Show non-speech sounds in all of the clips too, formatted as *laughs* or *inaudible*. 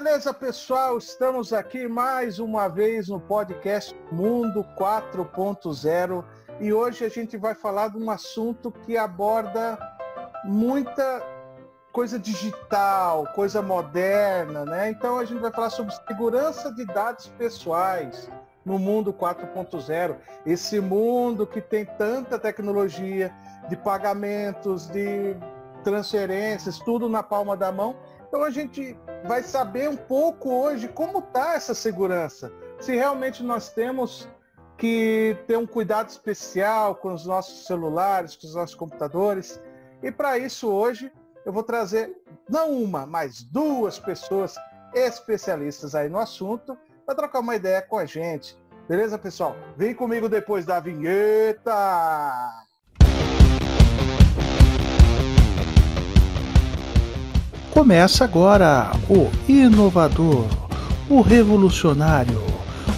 Beleza, pessoal? Estamos aqui mais uma vez no podcast Mundo 4.0 e hoje a gente vai falar de um assunto que aborda muita coisa digital, coisa moderna, né? Então a gente vai falar sobre segurança de dados pessoais no mundo 4.0, esse mundo que tem tanta tecnologia de pagamentos, de transferências, tudo na palma da mão. Então a gente vai saber um pouco hoje como está essa segurança. Se realmente nós temos que ter um cuidado especial com os nossos celulares, com os nossos computadores. E para isso hoje eu vou trazer não uma, mas duas pessoas especialistas aí no assunto para trocar uma ideia com a gente. Beleza, pessoal? Vem comigo depois da vinheta! Começa agora o inovador, o revolucionário,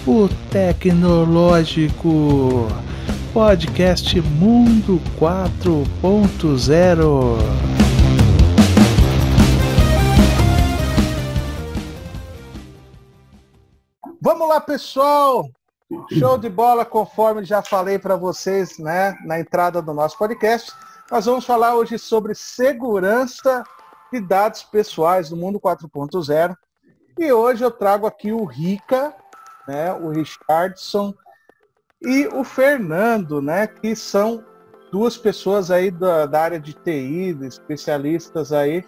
o tecnológico podcast Mundo 4.0. Vamos lá, pessoal! Show de bola, conforme já falei para vocês né, na entrada do nosso podcast. Nós vamos falar hoje sobre segurança de dados pessoais do mundo 4.0. E hoje eu trago aqui o Rica, né, o Richardson e o Fernando, né, que são duas pessoas aí da, da área de TI, especialistas aí,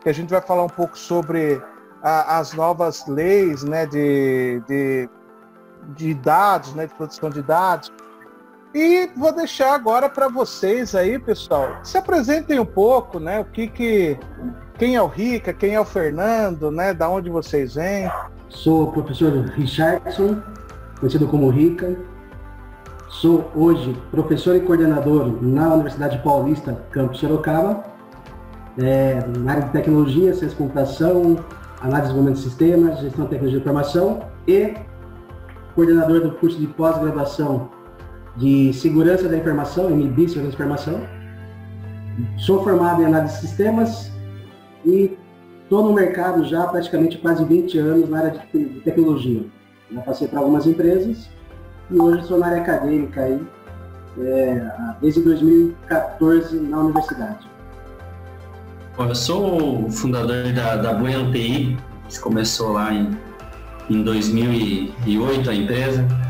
que a gente vai falar um pouco sobre a, as novas leis né, de, de, de dados, né, de proteção de dados, e vou deixar agora para vocês aí, pessoal, se apresentem um pouco, né? O que que quem é o Rica, quem é o Fernando, né? Da onde vocês vêm? Sou o professor Richardson, conhecido como Rica. Sou hoje professor e coordenador na Universidade Paulista, campus Sorocaba, é, na área de tecnologia, ciência de computação, análise de desenvolvimento de sistemas, gestão de tecnologia de informação e coordenador do curso de pós-graduação de Segurança da Informação, MB Segurança da Informação. Sou formado em Análise de Sistemas e estou no mercado já há praticamente quase 20 anos na área de tecnologia. Já passei para algumas empresas e hoje estou na área acadêmica aí, é, desde 2014 na universidade. Bom, eu sou fundador da, da Bueno TI, que começou lá em, em 2008 a empresa.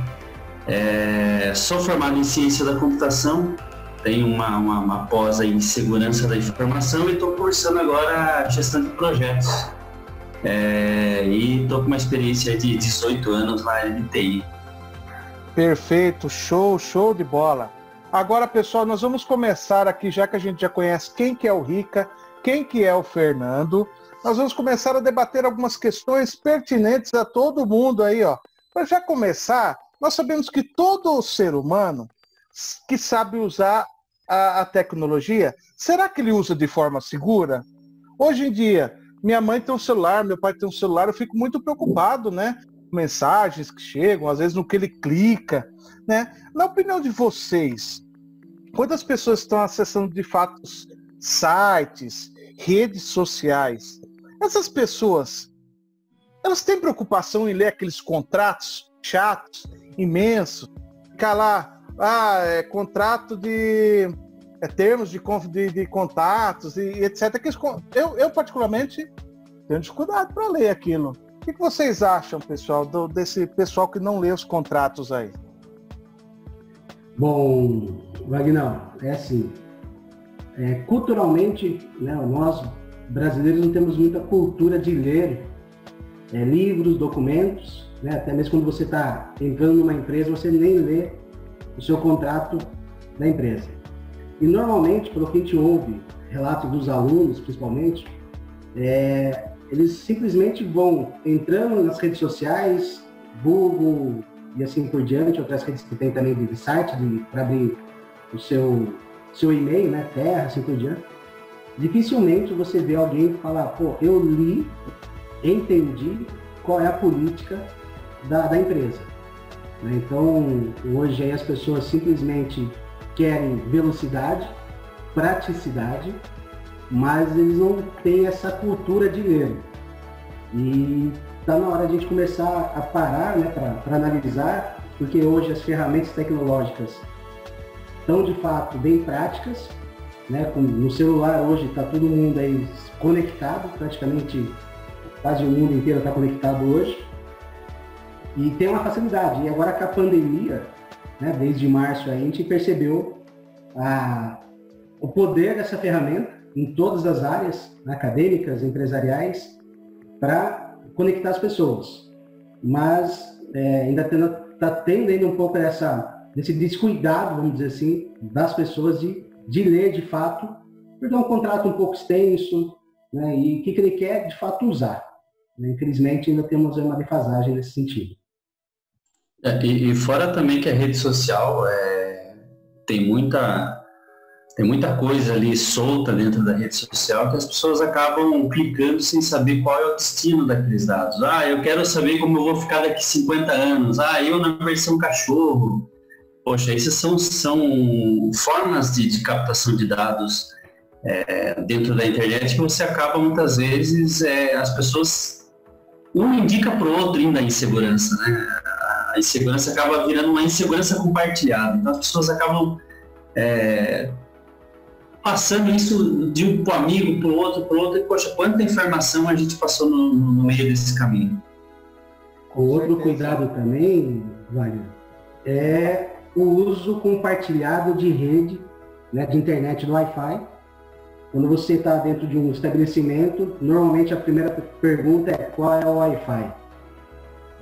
É, sou formado em ciência da computação, tenho uma, uma, uma pós em segurança da informação e estou cursando agora gestão de projetos. É, e estou com uma experiência de 18 anos na área de TI. Perfeito, show, show de bola. Agora, pessoal, nós vamos começar aqui, já que a gente já conhece quem que é o Rica, quem que é o Fernando, nós vamos começar a debater algumas questões pertinentes a todo mundo aí, ó. Para já começar, nós sabemos que todo ser humano que sabe usar a, a, tecnologia, será que ele usa de forma segura? Hoje em dia, minha mãe tem um celular, meu pai tem um celular, eu fico muito preocupado, né? Mensagens que chegam, às vezes no que ele clica, né? Na opinião de vocês, quantas pessoas estão acessando de fato sites, redes sociais? Essas pessoas, elas têm preocupação em ler aqueles contratos chatos imenso, ficar lá, ah, é contrato de é, termos de, de, de contatos e, e etc. Que eu, eu, particularmente, tenho dificuldade para ler aquilo. O que, que vocês acham, pessoal, do, desse pessoal que não lê os contratos aí? Bom, Wagner, é assim. É, culturalmente, né, nós brasileiros não temos muita cultura de ler é, livros, documentos, né? Até mesmo quando você está entrando numa empresa, você nem lê o seu contrato da empresa. E normalmente, pelo que a gente ouve, relatos dos alunos principalmente, é, eles simplesmente vão entrando nas redes sociais, Google e assim por diante, outras redes que tem também de site, para abrir o seu, seu e-mail, né, terra, assim por diante. Dificilmente você vê alguém falar, pô, eu li, entendi qual é a política da, da empresa. Né? Então, hoje as pessoas simplesmente querem velocidade, praticidade, mas eles não têm essa cultura de ler. E está na hora de a gente começar a parar né, para analisar, porque hoje as ferramentas tecnológicas estão de fato bem práticas. Né? No celular hoje está todo mundo aí conectado, praticamente quase o mundo inteiro está conectado hoje. E tem uma facilidade. E agora com a pandemia, né, desde março, a gente percebeu a, o poder dessa ferramenta em todas as áreas acadêmicas, empresariais, para conectar as pessoas. Mas é, ainda está tendo ainda um pouco dessa, desse descuidado, vamos dizer assim, das pessoas de, de ler de fato, porque é um contrato um pouco extenso, né, e o que, que ele quer de fato usar. Infelizmente ainda temos uma defasagem nesse sentido. É, e, e, fora também que a rede social é, tem muita tem muita coisa ali solta dentro da rede social que as pessoas acabam clicando sem saber qual é o destino daqueles dados. Ah, eu quero saber como eu vou ficar daqui 50 anos. Ah, eu na versão cachorro. Poxa, essas são, são formas de, de captação de dados é, dentro da internet que você acaba muitas vezes, é, as pessoas, um indica para o outro ainda a insegurança, né? A insegurança acaba virando uma insegurança compartilhada. Então as pessoas acabam é, passando isso de um amigo, para o outro, para o outro, e poxa, quanta informação a gente passou no, no meio desse caminho. O outro cuidado também, Wagner, é o uso compartilhado de rede, né, de internet do Wi-Fi. Quando você está dentro de um estabelecimento, normalmente a primeira pergunta é qual é o Wi-Fi.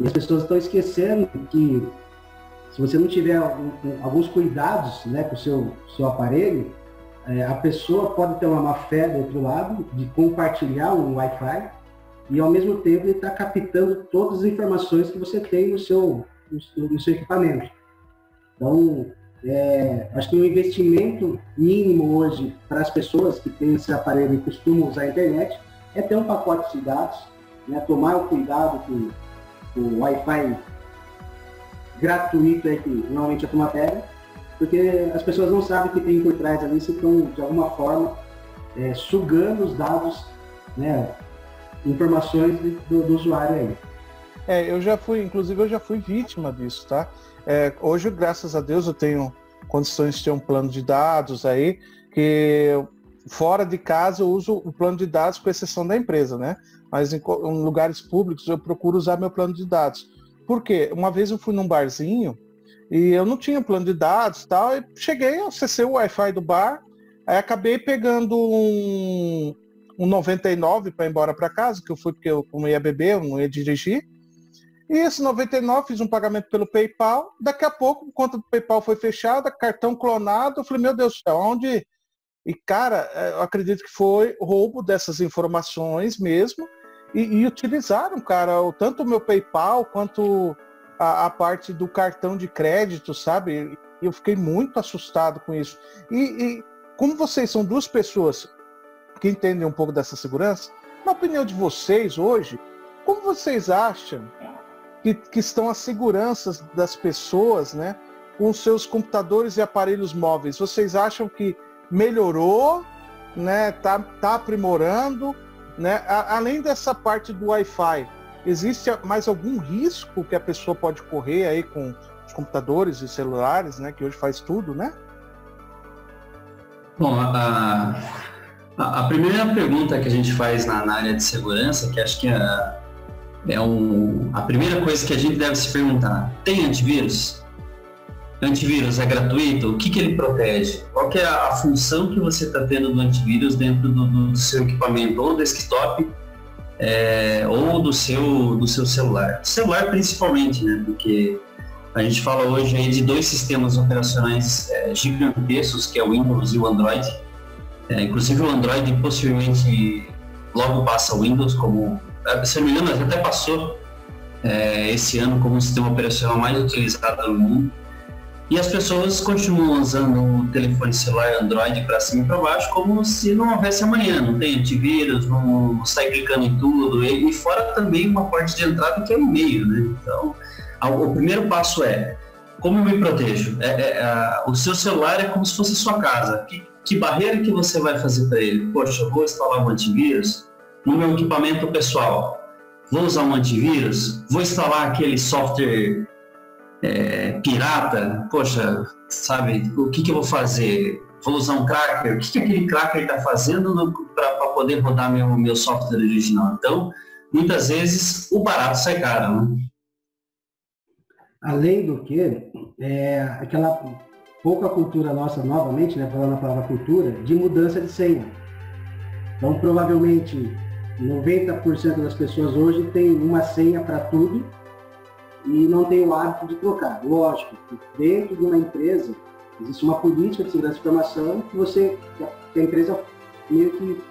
E as pessoas estão esquecendo que se você não tiver alguns cuidados né, com o seu, seu aparelho, é, a pessoa pode ter uma má fé do outro lado, de compartilhar um Wi-Fi, e ao mesmo tempo ele está captando todas as informações que você tem no seu, no, seu equipamento. Então, é, acho que um investimento mínimo hoje para as pessoas que têm esse aparelho e costumam usar a internet é ter um pacote de dados, né, tomar o cuidado com o Wi-Fi gratuito aí que normalmente a turma pega, porque as pessoas não sabem o que tem por trás ali, se estão de alguma forma é, sugando os dados, né, informações do, do, usuário aí. É, eu já fui, inclusive eu já fui vítima disso, tá? É, hoje, graças a Deus, eu tenho condições de ter um plano de dados aí, que fora de casa eu uso o plano de dados com exceção da empresa, né? Mas em, em lugares públicos eu procuro usar meu plano de dados. Por quê? Uma vez eu fui num barzinho e eu não tinha plano de dados tal. E cheguei, acessei o Wi-Fi do bar, aí acabei pegando um, um 99 para ir embora para casa, que eu fui porque eu não ia beber, eu não ia dirigir. E esse 99 fiz um pagamento pelo PayPal. Daqui a pouco, conta do PayPal foi fechada, cartão clonado. Eu falei, meu Deus do céu, onde? E cara, é, eu acredito que foi roubo dessas informações mesmo. E, e utilizaram, cara, tanto o meu PayPal quanto a, a, parte do cartão de crédito, sabe? Eu fiquei muito assustado com isso. E, e, como vocês são duas pessoas que entendem um pouco dessa segurança, na opinião de vocês hoje, como vocês acham que, que estão as seguranças das pessoas, né? Com seus computadores e aparelhos móveis. Vocês acham que melhorou, né? Tá, tá aprimorando, né? A, além dessa parte do Wi-Fi, Existe mais algum risco que a pessoa pode correr aí com os computadores e celulares, né? Que hoje faz tudo, né? Bom, a, a, a primeira pergunta que a gente faz na, na área de segurança, que acho que é, é um, a primeira coisa que a gente deve se perguntar, tem antivírus? Antivírus é gratuito? O que, que ele protege? Qual é a, a função que você está tendo do antivírus dentro do, do seu equipamento ou desktop é, ou do seu, do seu celular. Celular principalmente, né? Porque a gente fala hoje aí de dois sistemas operacionais é, gigantescos, que é o Windows e o Android. É, inclusive o Android possivelmente logo passa o Windows como, se não me engano, até passou é, esse ano como o sistema operacional mais utilizado no mundo. E as pessoas continuam usando o telefone celular Android para cima e para baixo como se não houvesse amanhã. Não tem antivírus, não, não sai clicando em tudo. E, e, fora também uma porta de entrada que é o e-mail. Né? Então, a, o primeiro passo é como eu me protejo? É, é, o seu celular é como se fosse sua casa. Que, que barreira que você vai fazer para ele? Poxa, eu vou instalar um antivírus no meu equipamento pessoal. Vou usar um antivírus? Vou instalar aquele software é, pirata? Poxa, sabe, o que, que eu vou fazer? Vou usar um cracker? O que, que aquele cracker está fazendo para poder rodar meu, meu software original? Então, muitas vezes o barato sai caro, né? Além do que, é, aquela pouca cultura nossa, novamente, né, falando a palavra cultura, de mudança de senha. Então, provavelmente, 90% das pessoas hoje tem uma senha para tudo e não tem o hábito de trocar. Lógico, dentro de uma empresa, existe uma política de segurança de informação que você, que a empresa meio que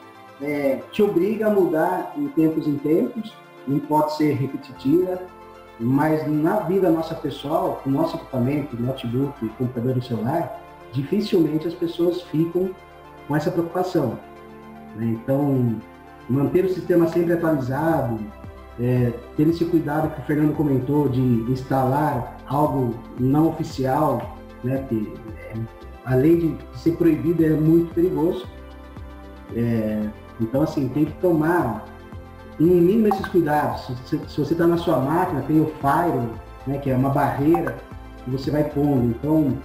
é, te obriga a mudar em tempos em tempos, não pode ser repetitiva, mas na vida nossa pessoal, com nosso equipamento, notebook, computador e celular, dificilmente as pessoas ficam com essa preocupação. Né? Então, manter o sistema sempre atualizado, é, ter esse cuidado que o Fernando comentou de instalar algo não oficial, né, que é, além de ser proibido é muito perigoso. É, então assim tem que tomar no mínimo esses cuidados. Se, se você está na sua máquina, tem o Fire, né, que é uma barreira que você vai pondo. Então,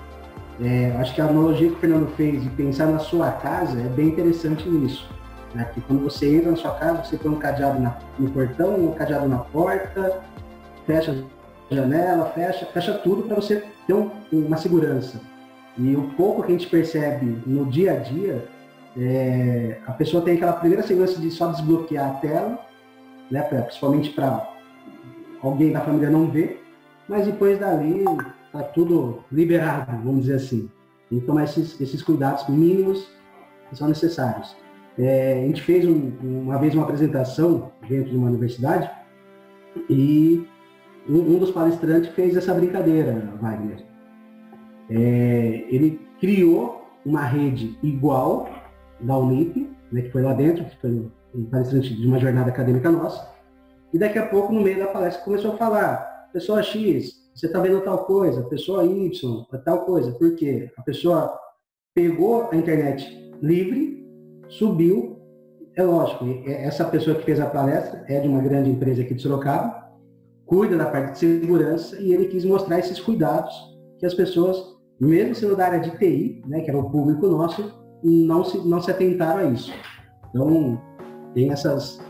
é, acho que a analogia que o Fernando fez de pensar na sua casa é bem interessante nisso. Né? Quando você entra na sua casa, você põe um cadeado na, no portão, um cadeado na porta, fecha a janela, fecha, fecha tudo para você ter um, uma segurança. E o pouco que a gente percebe no dia a dia, é, a pessoa tem aquela primeira segurança de só desbloquear a tela, né, pra, principalmente para alguém da família não ver, mas depois dali tá tudo liberado, vamos dizer assim. Tem que tomar esses, esses cuidados mínimos que são necessários. É, a gente fez um, uma vez uma apresentação dentro de uma universidade e um, um dos palestrantes fez essa brincadeira, Wagner. É, ele criou uma rede igual da Unip, né, que foi lá dentro, que foi um palestrante de uma jornada acadêmica nossa, e daqui a pouco, no meio da palestra, começou a falar, pessoa X, você está vendo tal coisa, pessoa Y, tal coisa. Por quê? A pessoa pegou a internet livre subiu. É lógico, essa pessoa que fez a palestra é de uma grande empresa aqui de Sorocaba, cuida da parte de segurança e ele quis mostrar esses cuidados que as pessoas, mesmo sendo da área de TI, né, que era o público nosso, não se, não se atentaram a isso. Então, tem essas,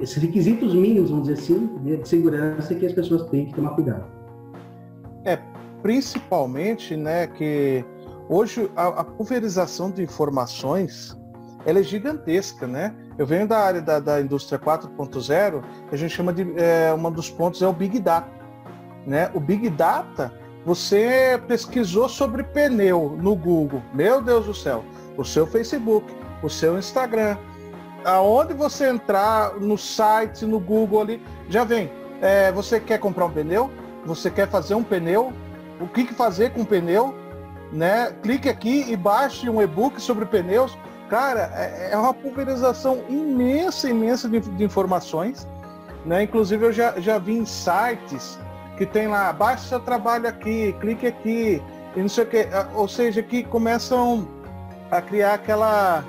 esses requisitos mínimos, vamos dizer assim, de segurança que as pessoas têm que tomar cuidado. É, principalmente, né, que hoje a, a pulverização de informações ela é gigantesca, né? Eu venho da área da, da indústria 4.0, que a gente chama de é, um dos pontos é o Big Data, né? O Big Data, você pesquisou sobre pneu no Google, meu Deus do céu, o seu Facebook, o seu Instagram, aonde você entrar no site, no Google ali, já vem. É, você quer comprar um pneu? Você quer fazer um pneu? O que, que fazer com pneu? Né? Clique aqui e baixe um e-book sobre pneus. Cara, é, é uma pulverização imensa, imensa de, de informações. Né? Inclusive eu já, já vi em sites que tem lá, baixe seu trabalho aqui, clique aqui, e não sei o que. Ou seja, que começam a criar aquela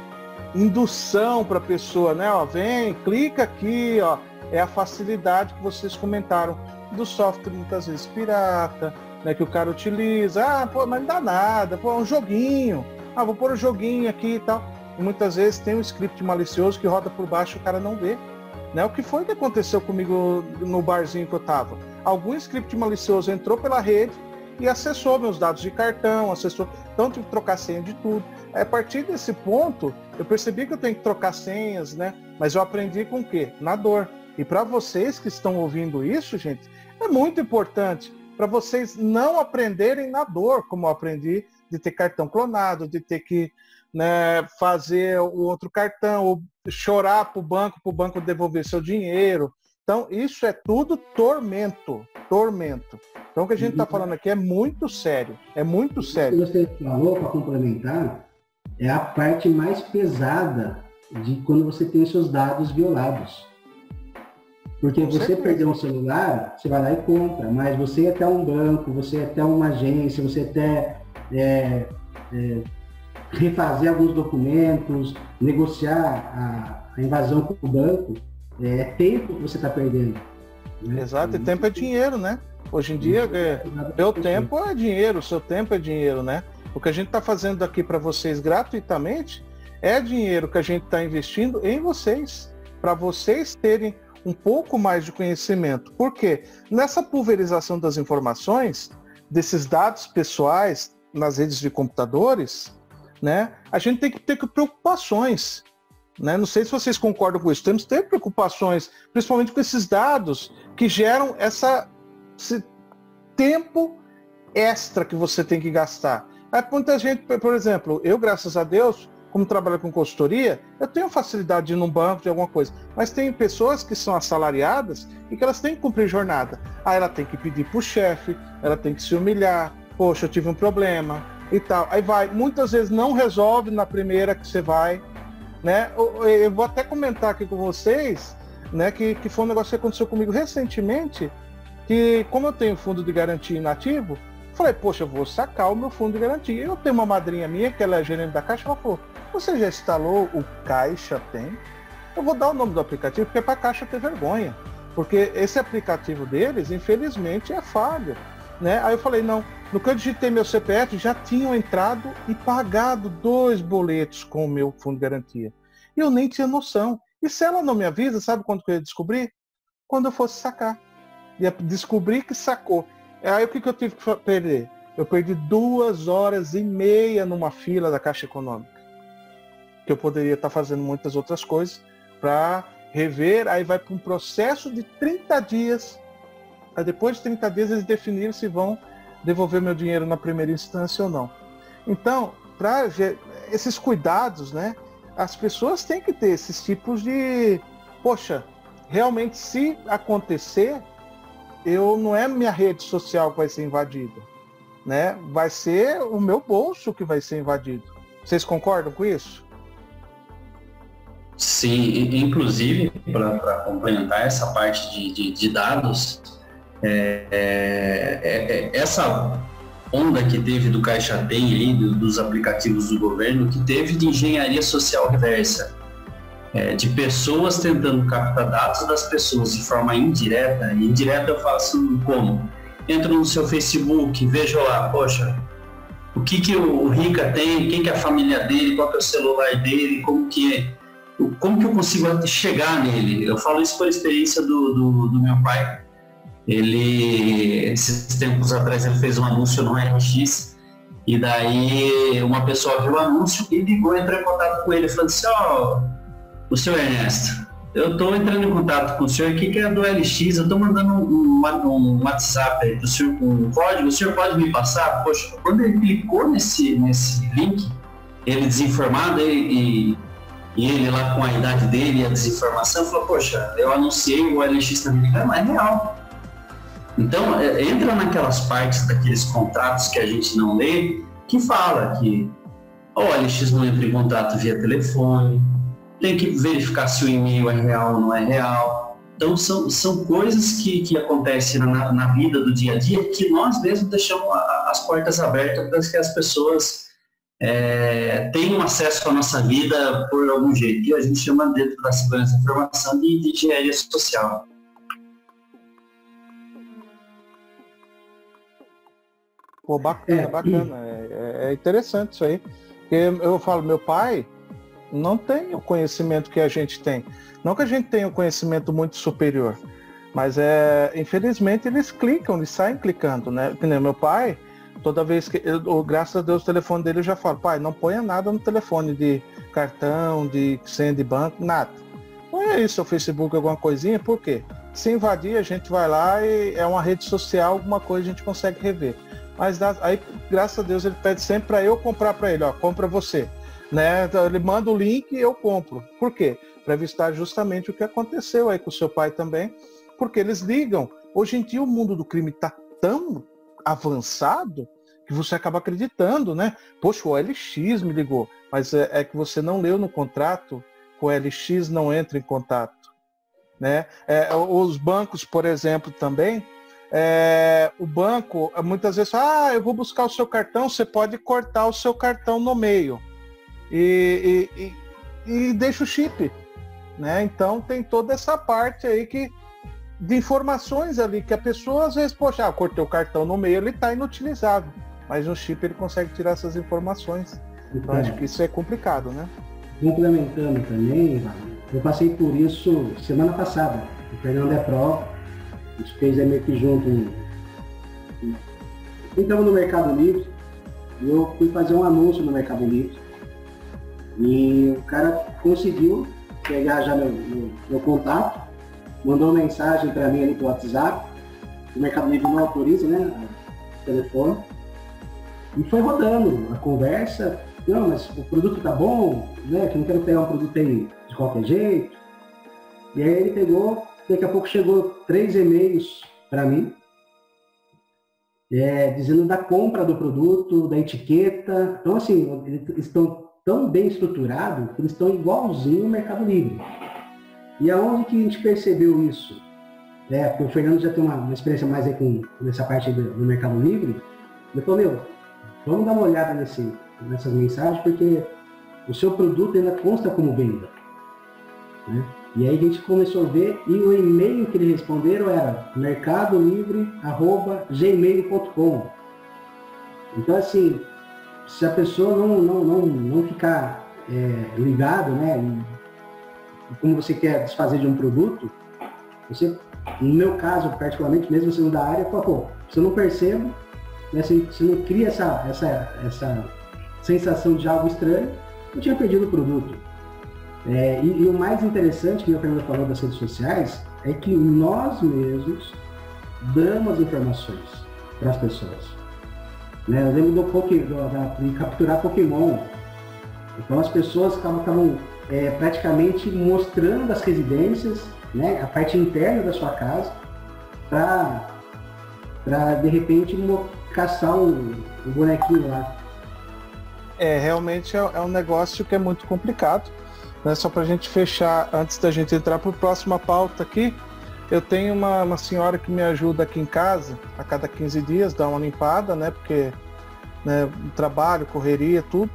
indução para a pessoa, né? Ó, vem, clica aqui, ó. É a facilidade que vocês comentaram do software muitas vezes pirata, né? Que o cara utiliza. Ah, pô, mas não dá nada, pô, é um joguinho. Ah, vou pôr um joguinho aqui e tal. Muitas vezes tem um script malicioso que roda por baixo e o cara não vê. Né? O que foi que aconteceu comigo no barzinho que eu estava? Algum script malicioso entrou pela rede e acessou meus dados de cartão, acessou. Então tive que trocar senha de tudo. A partir desse ponto, eu percebi que eu tenho que trocar senhas, né? Mas eu aprendi com o quê? Na dor. E para vocês que estão ouvindo isso, gente, é muito importante para vocês não aprenderem na dor, como eu aprendi de ter cartão clonado, de ter que né, fazer o outro cartão, ou chorar para o banco, para o banco devolver seu dinheiro. Então, isso é tudo tormento, tormento. Então, o que a gente está uhum. falando aqui é muito sério, é muito sério. O que você falou, para complementar, é a parte mais pesada de quando você tem seus dados violados. Porque Com você certeza. perdeu um celular, você vai lá e compra, mas você é até um banco, você é até uma agência, você é até é, é, refazer alguns documentos, negociar a, a invasão com o banco, é, é tempo que você está perdendo. Né? Exato, e tempo é dinheiro, né? Hoje em dia, é, meu tempo é dinheiro, seu tempo é dinheiro, né? O que a gente está fazendo aqui para vocês gratuitamente é dinheiro que a gente está investindo em vocês, para vocês terem um pouco mais de conhecimento. Por quê? Nessa pulverização das informações, desses dados pessoais nas redes de computadores, né, a gente tem que ter preocupações. Né? Não sei se vocês concordam com isso. Temos que ter preocupações, principalmente com esses dados que geram essa, esse tempo extra que você tem que gastar. Aí muita gente, por exemplo, eu, graças a Deus, como trabalho com consultoria, eu tenho facilidade de ir num banco, de alguma coisa. Mas tem pessoas que são assalariadas e que elas têm que cumprir jornada. Aí ela tem que pedir para o chefe, ela tem que se humilhar. Poxa, eu tive um problema e tal. Aí vai. Muitas vezes não resolve na primeira que você vai. Né? Eu vou até comentar aqui com vocês né, que, que foi um negócio que aconteceu comigo recentemente, que como eu tenho fundo de garantia inativo, falei, poxa, eu vou sacar o meu fundo de garantia. Eu tenho uma madrinha minha, que ela é gerente da Caixa, ela falou, você já instalou o Caixa Tem? Eu vou dar o nome do aplicativo, porque é para a Caixa ter vergonha. Porque esse aplicativo deles, infelizmente, é falho. Né? Aí eu falei, não, no que eu digitei meu CPF, já tinham entrado e pagado dois boletos com o meu fundo de garantia. Eu nem tinha noção. E se ela não me avisa, sabe quando que eu ia descobrir? Quando eu fosse sacar. Ia descobrir que sacou. Aí o que, que eu tive que perder? Eu perdi duas horas e meia numa fila da Caixa Econômica que eu poderia estar fazendo muitas outras coisas para rever, aí vai para um processo de 30 dias. Aí depois de 30 dias eles definiram se vão devolver meu dinheiro na primeira instância ou não. Então, para esses cuidados, né, as pessoas têm que ter esses tipos de, poxa, realmente se acontecer, eu não é minha rede social que vai ser invadida, né? Vai ser o meu bolso que vai ser invadido. Vocês concordam com isso? Sim, inclusive, para complementar essa parte de, de, de dados, é, é, é, essa onda que teve do Caixa Tem aí, do, dos aplicativos do governo, que teve de engenharia social reversa, é, de pessoas tentando captar dados das pessoas de forma indireta, indireta eu faço como? Entro no seu Facebook, vejo lá, poxa, o que, que o Rica tem, quem que é a família dele, qual que é o celular dele, como que é como que eu consigo chegar nele? Eu falo isso por experiência do, do, do, meu pai. Ele, esses tempos atrás, ele fez um anúncio no RX e daí uma pessoa viu o anúncio e ligou, entrou em contato com ele, falando assim, ó, oh, o senhor Ernesto, eu estou entrando em contato com o senhor aqui que é do LX, eu estou mandando um, um, WhatsApp aí pro senhor com um código, o senhor pode me passar? Poxa, quando ele clicou nesse, nesse link, ele desinformado e, e e ele lá com a idade dele e a desinformação falou, poxa, eu anunciei o LX também, mas é real. Então, é, entra naquelas partes daqueles contratos que a gente não lê, que fala que o LX não entra em contato via telefone, tem que verificar se o e-mail é real ou não é real. Então, são, são coisas que, que acontecem na, na vida do dia a dia que nós mesmos deixamos as portas abertas para que as pessoas é, tem acesso à nossa vida por algum jeito, que a gente chama dentro da segurança da informação de, de engenharia social. Pô, bacana, é, bacana. É, é, interessante isso aí. Porque eu falo, meu pai não tem o conhecimento que a gente tem. Não que a gente tenha um conhecimento muito superior, mas é, infelizmente eles clicam, eles saem clicando, né? Que nem meu pai, toda vez que, eu, graças a Deus, o telefone dele eu já falo, pai, não ponha nada no telefone de cartão, de senha de banco, nada. Põe aí seu Facebook, alguma coisinha, por quê? Se invadir, a gente vai lá e é uma rede social, alguma coisa a gente consegue rever. Mas aí, graças a Deus, ele pede sempre para eu comprar para ele, ó, compra você. Né? Então, ele manda o link e eu compro. Por quê? Para evitar justamente o que aconteceu aí com o seu pai também, porque eles ligam. Hoje em dia o mundo do crime está tão avançado que você acaba acreditando, né? Poxa, o LX me ligou, mas é, é que você não leu no contrato, o LX não entra em contato. Né? É, os bancos, por exemplo, também, é, o banco muitas vezes fala, ah, eu vou buscar o seu cartão, você pode cortar o seu cartão no meio e, e, e, e deixa o chip. Né? Então tem toda essa parte aí que de informações ali que a pessoa às vezes, poxa, ah, cortei o cartão no meio, ele está inutilizável. Mas no chip ele consegue tirar essas informações. Então acho que isso é complicado, né? Complementando também, eu passei por isso semana passada. O Fernando é pró, a gente fez meio que junto. Entramos no Mercado Livre eu fui fazer um anúncio no Mercado Livre. E o cara conseguiu pegar já meu, meu, meu contato, mandou uma mensagem para mim ali WhatsApp. O Mercado Livre não autoriza, né? O telefone. E foi rodando a conversa. Não, mas o produto tá bom, né? Que não quero pegar um produto aí de qualquer jeito. E aí ele pegou, daqui a pouco chegou três e-mails para mim, é, dizendo da compra do produto, da etiqueta. Então, assim, eles estão tão bem estruturados que eles estão igualzinho ao Mercado Livre. E aonde que a gente percebeu isso? É, porque o Fernando já tem uma, uma experiência mais aí com, nessa parte do, do Mercado Livre. Ele falou, meu, vamos dar uma olhada nesse, nessas mensagens, porque o seu produto ainda consta como venda. Né? E aí a gente começou a ver, e o e-mail que eles responderam era mercadolivre.gmail.com. Então assim, se a pessoa não, não, não, não ficar é, ligado, né, como você quer desfazer de um produto, você, no meu caso particularmente, mesmo sendo da área, pô, se eu não percebo, né, se, se não cria essa, essa, essa sensação de algo estranho, eu tinha perdido o produto. É, e, e, o mais interessante que meu Fernando falou das redes sociais é que nós mesmos damos informações para as pessoas. Né? Eu lembro do, Poké, do da, de capturar Pokémon. Então as pessoas estavam é, praticamente mostrando as residências, né, a parte interna da sua casa, para de repente caçar o, o bonequinho lá. É, realmente é, é um negócio que é muito complicado. Né? Só para a gente fechar, antes da gente entrar para a próxima pauta aqui, eu tenho uma, uma senhora que me ajuda aqui em casa, a cada 15 dias, dá uma limpada, né? Porque né, trabalho, correria, tudo.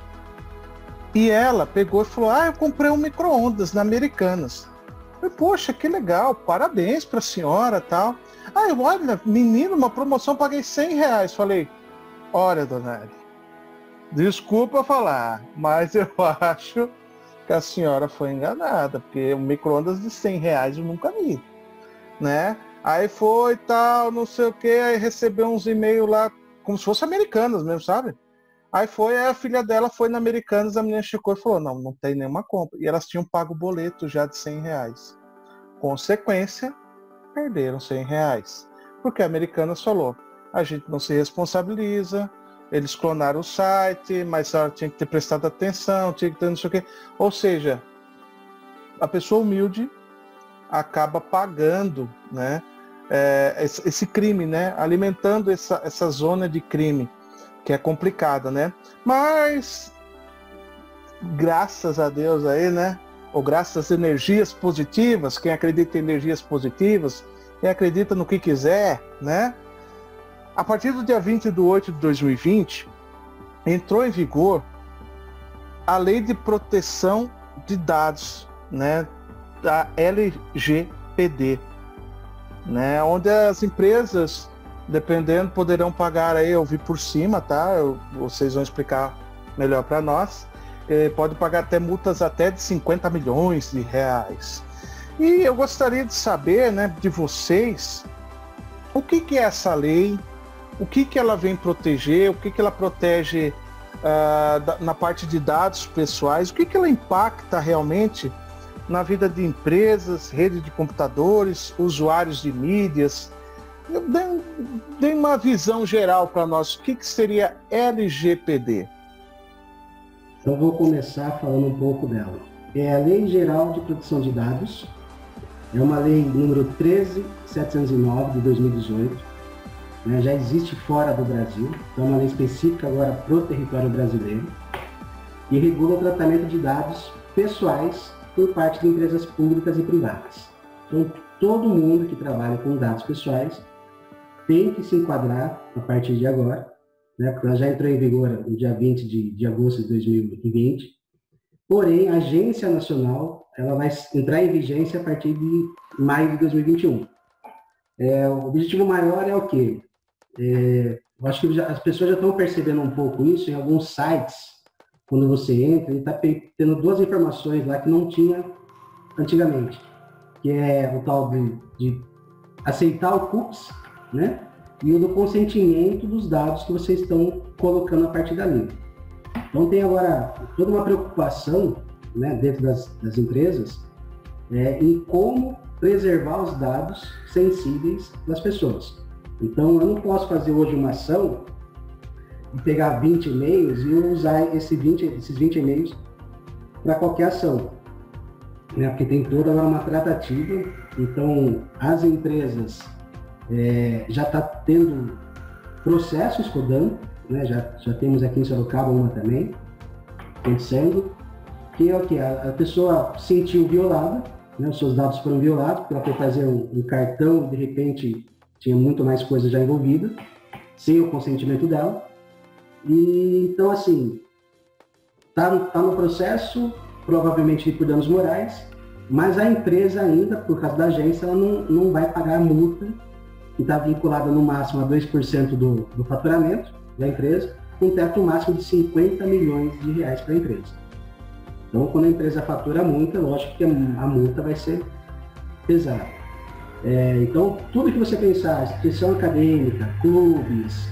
E ela pegou e falou, ah, eu comprei um micro-ondas na Americanas. Eu, Poxa, que legal, parabéns para a senhora tal. Ah, olha, menino, uma promoção, paguei 100 reais. Falei, olha, dona Eli, desculpa falar, mas eu *laughs* acho que a senhora foi enganada, porque um micro-ondas de 100 reais eu nunca vi, né? Aí foi tal, não sei o que, aí recebeu uns e-mails lá, como se fosse americanas mesmo, sabe? Aí foi, aí a filha dela foi na Americanas, a menina chegou e falou, não, não tem nenhuma compra. E elas tinham pago o boleto já de 100 reais. Consequência, perderam 100 reais. Porque a Americanas falou, a gente não se responsabiliza, eles clonaram o site, mas ela tinha que ter prestado atenção, tinha que ter não sei o quê. Ou seja, a pessoa humilde acaba pagando né, é, esse crime, né, alimentando essa, essa zona de crime, que é complicada, né? Mas, graças a Deus aí, né? Ou graças às energias positivas, quem acredita em energias positivas, quem acredita no que quiser, né? A partir do dia 20 de 8 de 2020, entrou em vigor a Lei de Proteção de Dados, né, da LGPD, né, onde as empresas, dependendo, poderão pagar aí, eu vi por cima, tá? Eu, vocês vão explicar melhor para nós. Eh, pode pagar até multas até de 50 milhões de reais. E eu gostaria de saber, né, de vocês, o que, que é essa lei, o que, que ela vem proteger, o que, que ela protege uh, na parte de dados pessoais, o que, que ela impacta realmente na vida de empresas, rede de computadores, usuários de mídias. Dê, uma visão geral para nós, o que, que seria LGPD? Então vou começar falando um pouco dela. É a Lei Geral de Proteção de Dados, é uma lei número 13709 de 2018 né, já existe fora do Brasil, então é uma lei específica agora para o território brasileiro, e regula o tratamento de dados pessoais por parte de empresas públicas e privadas. Então, todo mundo que trabalha com dados pessoais tem que se enquadrar a partir de agora, né, porque ela já entrou em vigor no dia 20 de, de agosto de 2020, porém, a Agência Nacional ela vai entrar em vigência a partir de maio de 2021. É, o objetivo maior é o quê? É, eu acho que já, as pessoas já estão percebendo um pouco isso em alguns sites. Quando você entra, ele está tendo duas informações lá que não tinha antigamente, que é o tal de, de aceitar o cookies, né? E o do consentimento dos dados que vocês estão colocando a partir dali. Então tem agora toda uma preocupação né, dentro das, das empresas é, em como preservar os dados sensíveis das pessoas. Então, eu não posso fazer hoje uma ação e pegar 20 e-mails e usar esse 20, esses 20 e-mails para qualquer ação. Né? Porque tem toda uma tratativa. Então, as empresas é, já estão tá tendo processos rodando, né? já, já temos aqui em Sorocaba uma também, pensando, que é o que? A, a pessoa sentiu violada, né? os seus dados foram violados, porque ela foi fazer um, um cartão, de repente tinha muito mais coisa já envolvida, sem o consentimento dela. E então assim, tá, tá no processo, provavelmente por danos morais, mas a empresa ainda, por causa da agência, ela não, não vai pagar a multa que está vinculada no máximo a 2% do, do faturamento da empresa, com teto máximo de 50 milhões de reais para a empresa. Então, quando a empresa fatura a multa, lógico que a multa vai ser pesada. É, então, tudo que você pensar, instituição acadêmica, clubes,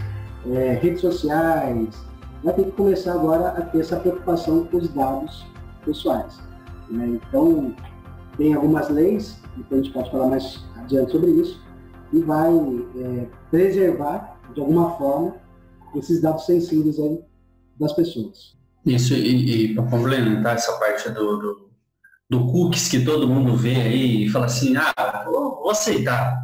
é, redes sociais, vai ter que começar agora a ter essa preocupação com os dados pessoais. Né? Então, tem algumas leis, depois a gente pode falar mais adiante sobre isso, e vai é, preservar, de alguma forma, esses dados sensíveis aí das pessoas. Isso, e, e para complementar essa parte do, do do cookies que todo mundo vê aí e fala assim, ah, vou, aceitar.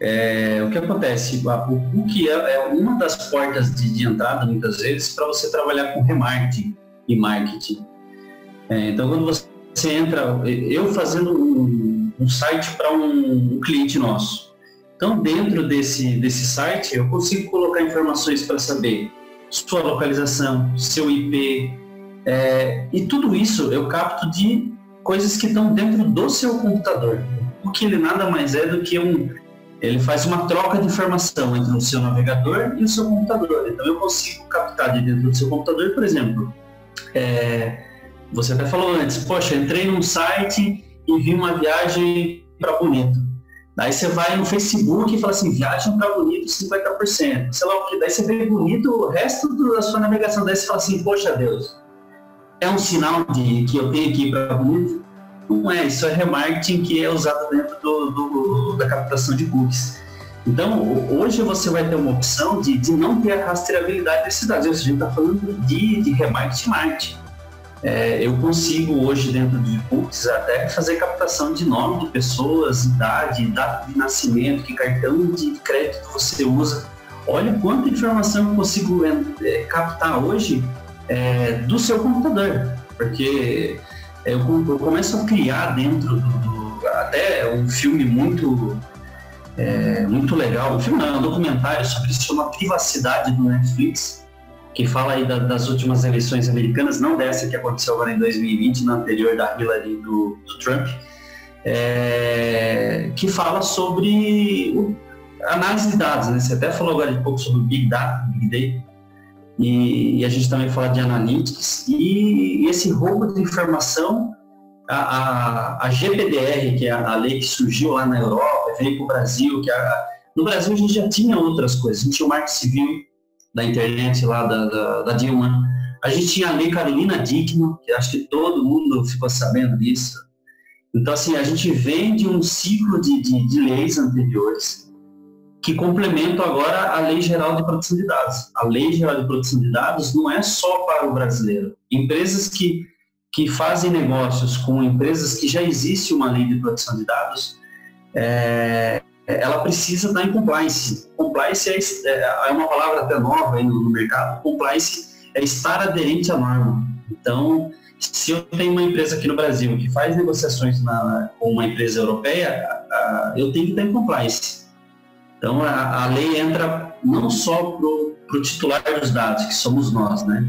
É, o que acontece? O cookie é, é uma das portas de, de entrada, muitas vezes, para você trabalhar com remarketing e marketing. É, então, quando você entra, eu fazendo um, um site para um, um, cliente nosso. Então, dentro desse, desse site, eu consigo colocar informações para saber sua localização, seu IP, é, e tudo isso eu capto de coisas que estão dentro do seu computador. O que ele nada mais é do que um. Ele faz uma troca de informação entre o seu navegador e o seu computador. Então eu consigo captar de dentro do seu computador, por exemplo. É, você até falou antes, poxa, entrei num site e vi uma viagem para Bonito. Daí você vai no Facebook e fala assim, viagem para Bonito 50%. Sei lá o que. Daí você vê Bonito o resto da sua navegação. Daí você fala assim, poxa Deus, é um sinal de que eu tenho aqui para bonito? Não é, isso é remarketing que é usado dentro do, do, da captação de cookies. Então, hoje você vai ter uma opção de, de não ter a rastreabilidade desses dados. Ou seja, a gente está falando de, de remarketing marketing. É, eu consigo hoje, dentro de cookies, até fazer captação de nome de pessoas, idade, data de nascimento, que cartão de crédito você usa. Olha quanta informação eu consigo é, captar hoje é, do seu computador, porque eu, eu, começo a criar dentro do, do até um filme muito é, muito legal, um filme não, um documentário sobre isso, chama Privacidade do Netflix, que fala aí da, das últimas eleições americanas, não dessa que aconteceu agora em 2020, na anterior da Hillary do, do Trump, é, que fala sobre o, análise de dados, né? Você até falou agora um pouco sobre Big Data, Big Data, e, e, a gente também fala de analytics. E, esse roubo de informação, a, a, a, GPDR, que é a, lei que surgiu lá na Europa, veio para o Brasil, que a, no Brasil a gente já tinha outras coisas, a gente tinha o marco civil da internet lá da, da, da Dilma, a gente tinha a lei Carolina Dickman, que acho que todo mundo ficou sabendo disso. Então, assim, a gente vem de um ciclo de, de, de leis anteriores, que complementam agora a Lei Geral de Proteção de Dados. A Lei Geral de Proteção de Dados não é só para o brasileiro. Empresas que, que fazem negócios com empresas que já existe uma lei de proteção de dados, é, ela precisa estar em compliance. Compliance é, é, é uma palavra até nova no, no mercado. Compliance é estar aderente à norma. Então, se eu tenho uma empresa aqui no Brasil que faz negociações na, com uma empresa europeia, a, a, eu tenho que estar em compliance. Então a, a lei entra não só para o titular dos dados, que somos nós, né?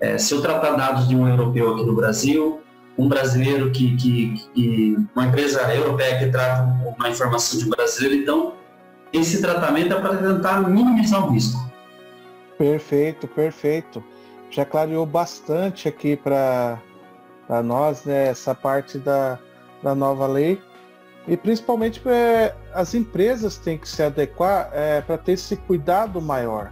É, se eu tratar dados de um europeu aqui no Brasil, um brasileiro que, que, que, uma empresa europeia que trata uma informação de um brasileiro, então esse tratamento é para tentar minimizar o risco. Perfeito, perfeito. Já clareou bastante aqui para nós né, essa parte da, da nova lei. E principalmente é, as empresas têm que se adequar é, para ter esse cuidado maior.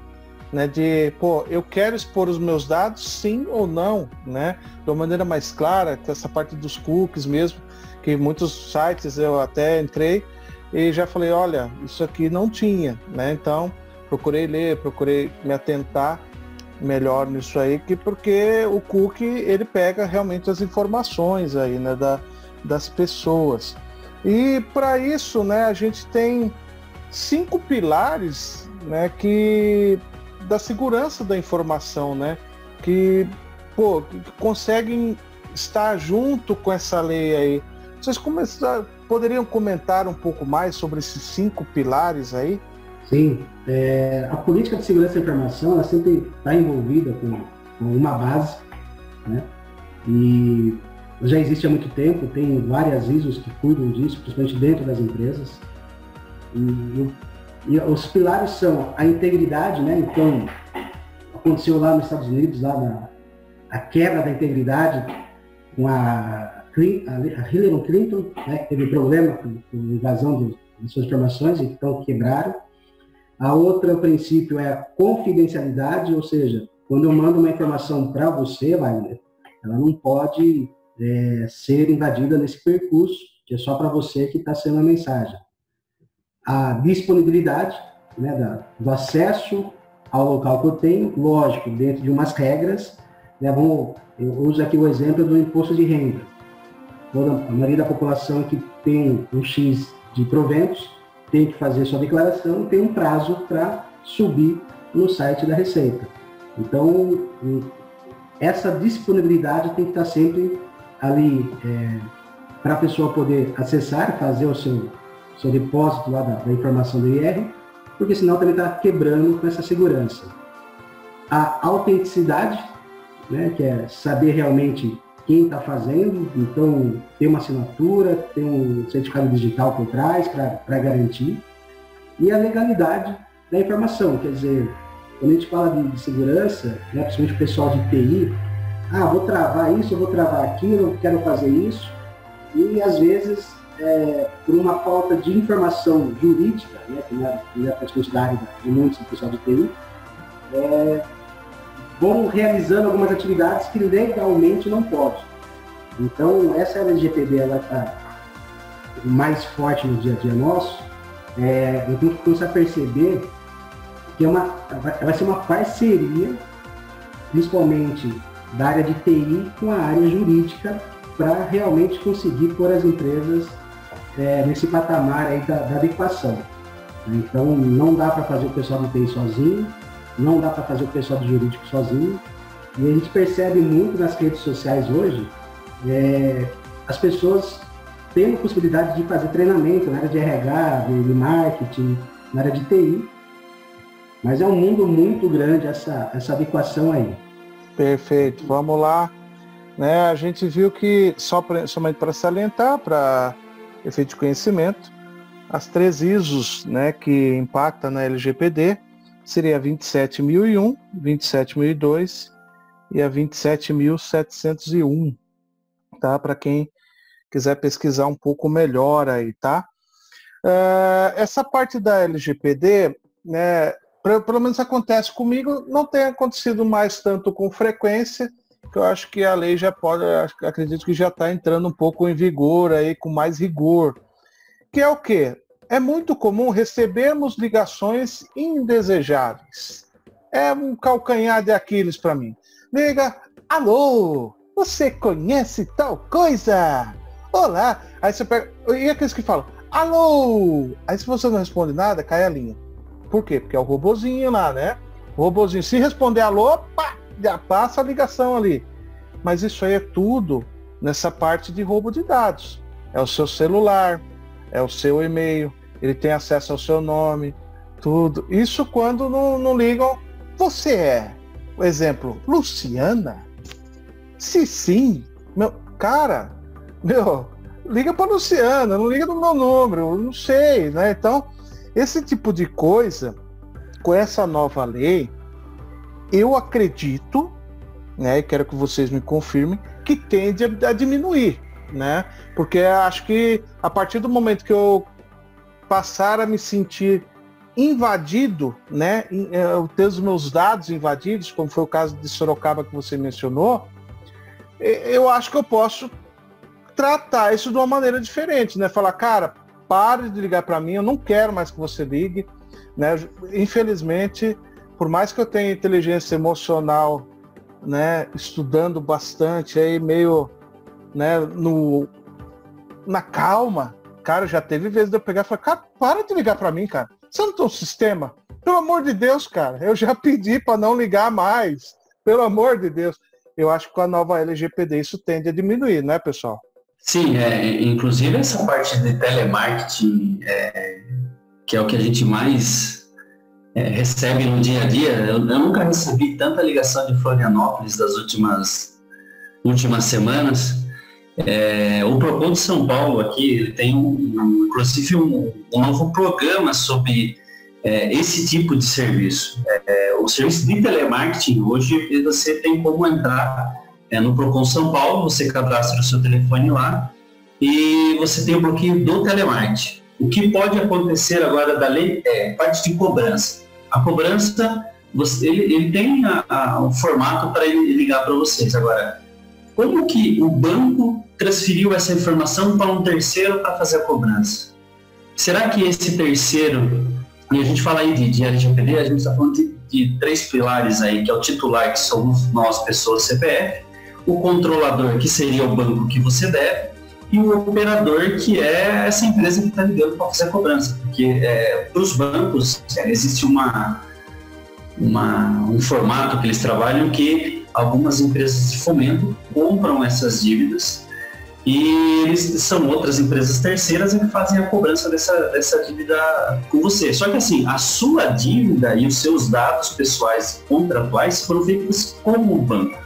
Né, de, pô, eu quero expor os meus dados, sim ou não, né? De uma maneira mais clara, que essa parte dos cookies mesmo, que muitos sites eu até entrei e já falei, olha, isso aqui não tinha, né? Então, procurei ler, procurei me atentar melhor nisso aí, que porque o cookie ele pega realmente as informações aí, né, da, das pessoas. E para isso, né, a gente tem cinco pilares, né, que da segurança da informação, né, que pô, que conseguem estar junto com essa lei aí. Vocês começaram, poderiam comentar um pouco mais sobre esses cinco pilares aí? Sim, é, a política de segurança da informação ela sempre está envolvida com, com, uma base, né? E já existe há muito tempo, tem várias ISOs que cuidam disso, principalmente dentro das empresas. E, e os pilares são a integridade, né? Então, aconteceu lá nos Estados Unidos, lá na, a quebra da integridade com a, a Hillary Clinton, né? teve problema com, com invasão de, de suas informações, então quebraram. A outra princípio é a confidencialidade, ou seja, quando eu mando uma informação para você, Wagner, ela não pode é, ser invadida nesse percurso, que é só para você que está sendo a mensagem. A disponibilidade né, da, do acesso ao local que eu tenho, lógico, dentro de umas regras. Né, vamos, eu uso aqui o exemplo do imposto de renda. Toda, a maioria da população que tem um X de proventos, tem que fazer sua declaração e tem um prazo para subir no site da Receita. Então, essa disponibilidade tem que estar sempre ali é, para a pessoa poder acessar, fazer o seu, seu depósito lá da, da informação do IR, porque senão também está quebrando com essa segurança. A autenticidade, né, que é saber realmente quem está fazendo, então tem uma assinatura, tem um certificado digital por trás para garantir, e a legalidade da informação, quer dizer, quando a gente fala de, de segurança, né, principalmente o pessoal de TI, ah, vou travar isso, vou travar aquilo, quero fazer isso, e às vezes, é, por uma falta de informação jurídica, né, que não é, é praticamente da de muitos do pessoal de TI, é, vão realizando algumas atividades que legalmente não pode. Então, essa LGPD ela está mais forte no dia a dia nosso. É, eu tenho que começar a perceber que é uma, vai ser uma parceria, principalmente da área de TI com a área jurídica, para realmente conseguir pôr as empresas é, nesse patamar aí da, da adequação. Então, não dá para fazer o pessoal do TI sozinho, não dá para fazer o pessoal do jurídico sozinho. E a gente percebe muito nas redes sociais hoje é, as pessoas tendo possibilidade de fazer treinamento na área de RH, de, marketing, na área de TI. Mas é um mundo muito grande essa, essa adequação aí. Perfeito. Vamos lá. Né, a gente viu que, só pra, somente para salientar, para efeito de conhecimento, as três ISOs né, que impactam na LGPD seria a 27001, 27002 e a 27701, tá? Para quem quiser pesquisar um pouco melhor aí, tá? Uh, essa parte da LGPD, né, pelo menos acontece comigo, não tem acontecido mais tanto com frequência, que eu acho que a lei já pode, acredito que já está entrando um pouco em vigor aí, com mais rigor. Que é o quê? é muito comum recebermos ligações indesejáveis. É um calcanhar de Aquiles para mim. Liga, alô, você conhece tal coisa? Olá. Aí você pega. E aqueles que falam, alô? Aí se você não responde nada, cai a linha. Por quê? Porque é o robozinho lá, né? O robozinho, se responder alô, pá, já passa a ligação ali. Mas isso aí é tudo nessa parte de roubo de dados. É o seu celular, é o seu e-mail, ele tem acesso ao seu nome, tudo. Isso quando não, não ligam. Você é, por exemplo, Luciana? Se sim, meu, cara, meu, liga para Luciana, não liga no meu número, não sei, né? Então, esse tipo de coisa, com essa nova lei, eu acredito, né, e quero que vocês me confirmem, que tende a, diminuir, né? Porque acho que a partir do momento que eu passar a me sentir invadido, né, é, ter os meus dados invadidos, como foi o caso de Sorocaba que você mencionou, eu acho que eu posso tratar isso de uma maneira diferente, né? Falar, cara, pare de ligar para mim, eu não quero mais que você ligue, né? Infelizmente, por mais que eu tenha inteligência emocional, né, estudando bastante aí meio, né, no na calma, cara, já teve vezes de eu pegar e falar, cara, para de ligar para mim, cara. Você não tem um sistema? Pelo amor de Deus, cara, eu já *laughs* pedi para não ligar mais. Pelo amor de Deus. Eu acho que com a nova LGPD isso tende a diminuir, né, pessoal? Sim, é, inclusive essa parte de telemarketing, é, que é o que a gente mais é, recebe no dia a dia, eu, eu, nunca recebi tanta ligação de Florianópolis das últimas, últimas semanas. É, o Procon de São Paulo aqui tem um, inclusive um, um novo programa sobre é, esse tipo de serviço. É, o serviço de telemarketing hoje você tem como entrar é, no Procon São Paulo, você cadastra o seu telefone lá e você tem o bloqueio do telemarketing. O que pode acontecer agora da lei é parte de cobrança. A cobrança, você, ele, ele tem a, a, um formato para ligar para vocês. Agora, como que o banco transferiu essa informação para um terceiro para fazer a cobrança? Será que esse terceiro, e a gente fala aí de, de LGPD, a gente está falando de, de três pilares aí, que é o titular, que somos nós, pessoas CPF, o controlador, que seria o banco que você deve, e o operador, que é essa empresa que está ligando para fazer a cobrança. Porque é, para os bancos é, existe uma, uma, um formato que eles trabalham que algumas empresas de fomento compram essas dívidas e eles são outras empresas terceiras que fazem a cobrança dessa, dessa dívida com você. Só que assim, a sua dívida e os seus dados pessoais contratuais foram feitos como banco.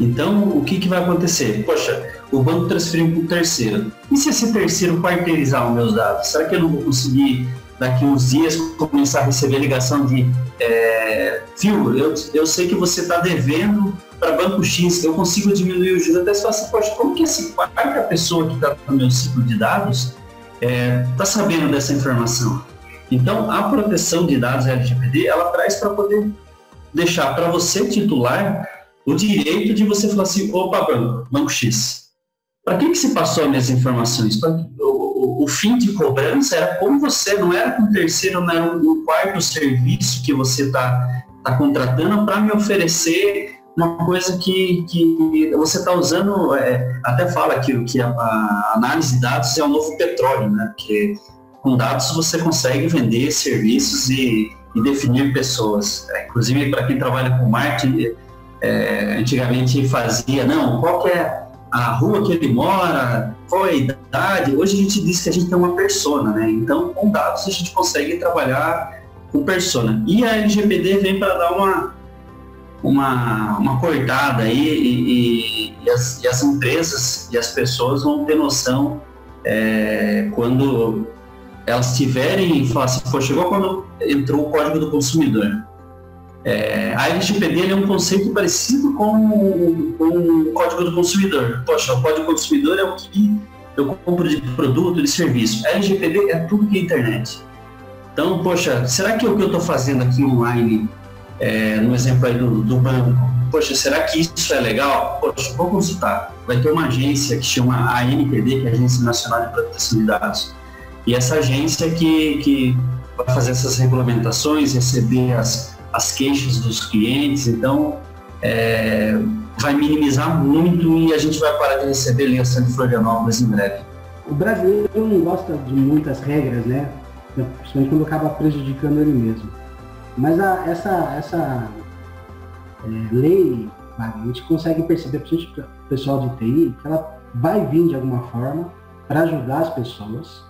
Então, o que, que vai acontecer? Poxa, o banco transferiu para um terceiro. E se esse terceiro quarteirizar os meus dados? Será que eu não vou conseguir, daqui uns dias, começar a receber ligação de é, eu, eu sei que você está devendo para Banco X, eu consigo diminuir o juros até se assim, poxa, como que essa quarta pessoa que está no meu ciclo de dados está é, tá sabendo dessa informação? Então, a proteção de dados LGPD, ela traz para poder deixar para você titular o direito de você falar assim, opa, banco, X, para que, que se passou as minhas informações? O, o, o, fim de cobrança era como você, não era com terceiro, não era um, quarto serviço que você está tá contratando para me oferecer uma coisa que, que você está usando, é, até fala que, que a, a, análise de dados é o novo petróleo, né? Porque com dados você consegue vender serviços e, e definir pessoas. É, inclusive, para quem trabalha com marketing, é, antigamente fazia, não, qual é a rua que ele mora, qual é a idade. Hoje a gente diz que a gente tem uma persona, né? Então, com dados a gente consegue trabalhar com persona. E a LGPD vem para dar uma, uma, uma cortada aí e, e, e, as, e, as, empresas e as pessoas vão ter noção é, quando elas tiverem, falar assim, pô, chegou quando entrou o Código do Consumidor. É, a LGPD é um conceito parecido com, com, o Código do Consumidor. Poxa, o Código do Consumidor é o que eu compro de produto, de serviço. A LGPD é tudo que é internet. Então, poxa, será que o que eu estou fazendo aqui online, é, no exemplo aí do, do, banco, poxa, será que isso é legal? Poxa, vou consultar. Vai ter uma agência que chama ANPD, que é a Agência Nacional de Proteção de Dados. E essa agência que, que vai fazer essas regulamentações, receber as as queixas dos clientes, então é, vai minimizar muito e a gente vai parar de receber ligação de Florianópolis em breve. O brasileiro não gosta de muitas regras, né? Principalmente quando acaba prejudicando ele mesmo. Mas a, essa, essa é, lei, a gente consegue perceber, principalmente o pessoal de TI, que ela vai vir de alguma forma para ajudar as pessoas,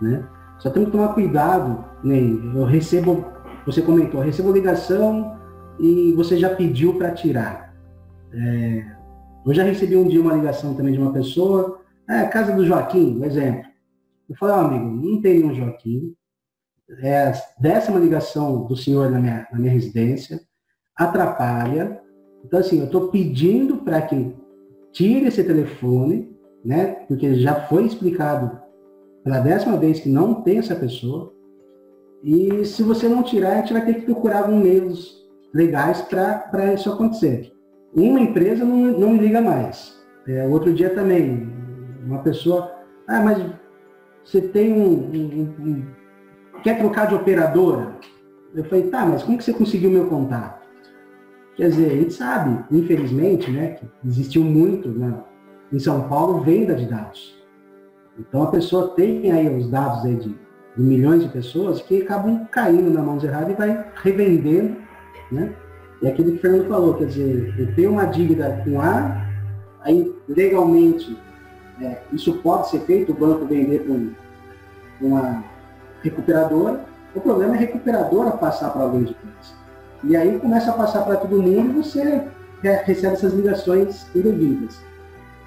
né? Só temos que tomar cuidado, né? Eu recebo você comentou, recebo ligação e você já pediu para tirar. É, Eu já recebi um dia uma ligação também de uma pessoa, é, casa do Joaquim, um exemplo. Eu falei, oh, amigo, não tem nenhum Joaquim. É a décima ligação do senhor na minha, na minha residência, atrapalha. Então, assim, eu estou pedindo para que tire esse telefone, né? Porque já foi explicado pela décima vez que não tem essa pessoa. E se você não tirar, a gente vai ter que procurar meios legais para isso acontecer. Uma empresa não, não me liga mais. É, outro dia também, uma pessoa, ah, mas você tem um, um, um, quer trocar de operadora? Eu falei, tá, mas como que você conseguiu meu contato? Quer dizer, a gente sabe, infelizmente, né, que existiu muito né, em São Paulo venda de dados. Então a pessoa tem aí os dados aí de, de milhões de pessoas que acabam caindo na mão errada e vai revendendo, né? E aquilo que o Fernando falou, quer dizer, eu tenho uma dívida com A, aí legalmente é, isso pode ser feito, o banco vender para um, uma recuperadora. O problema é a recuperadora passar para alguém depois. E aí começa a passar para todo mundo e você recebe essas ligações indevidas.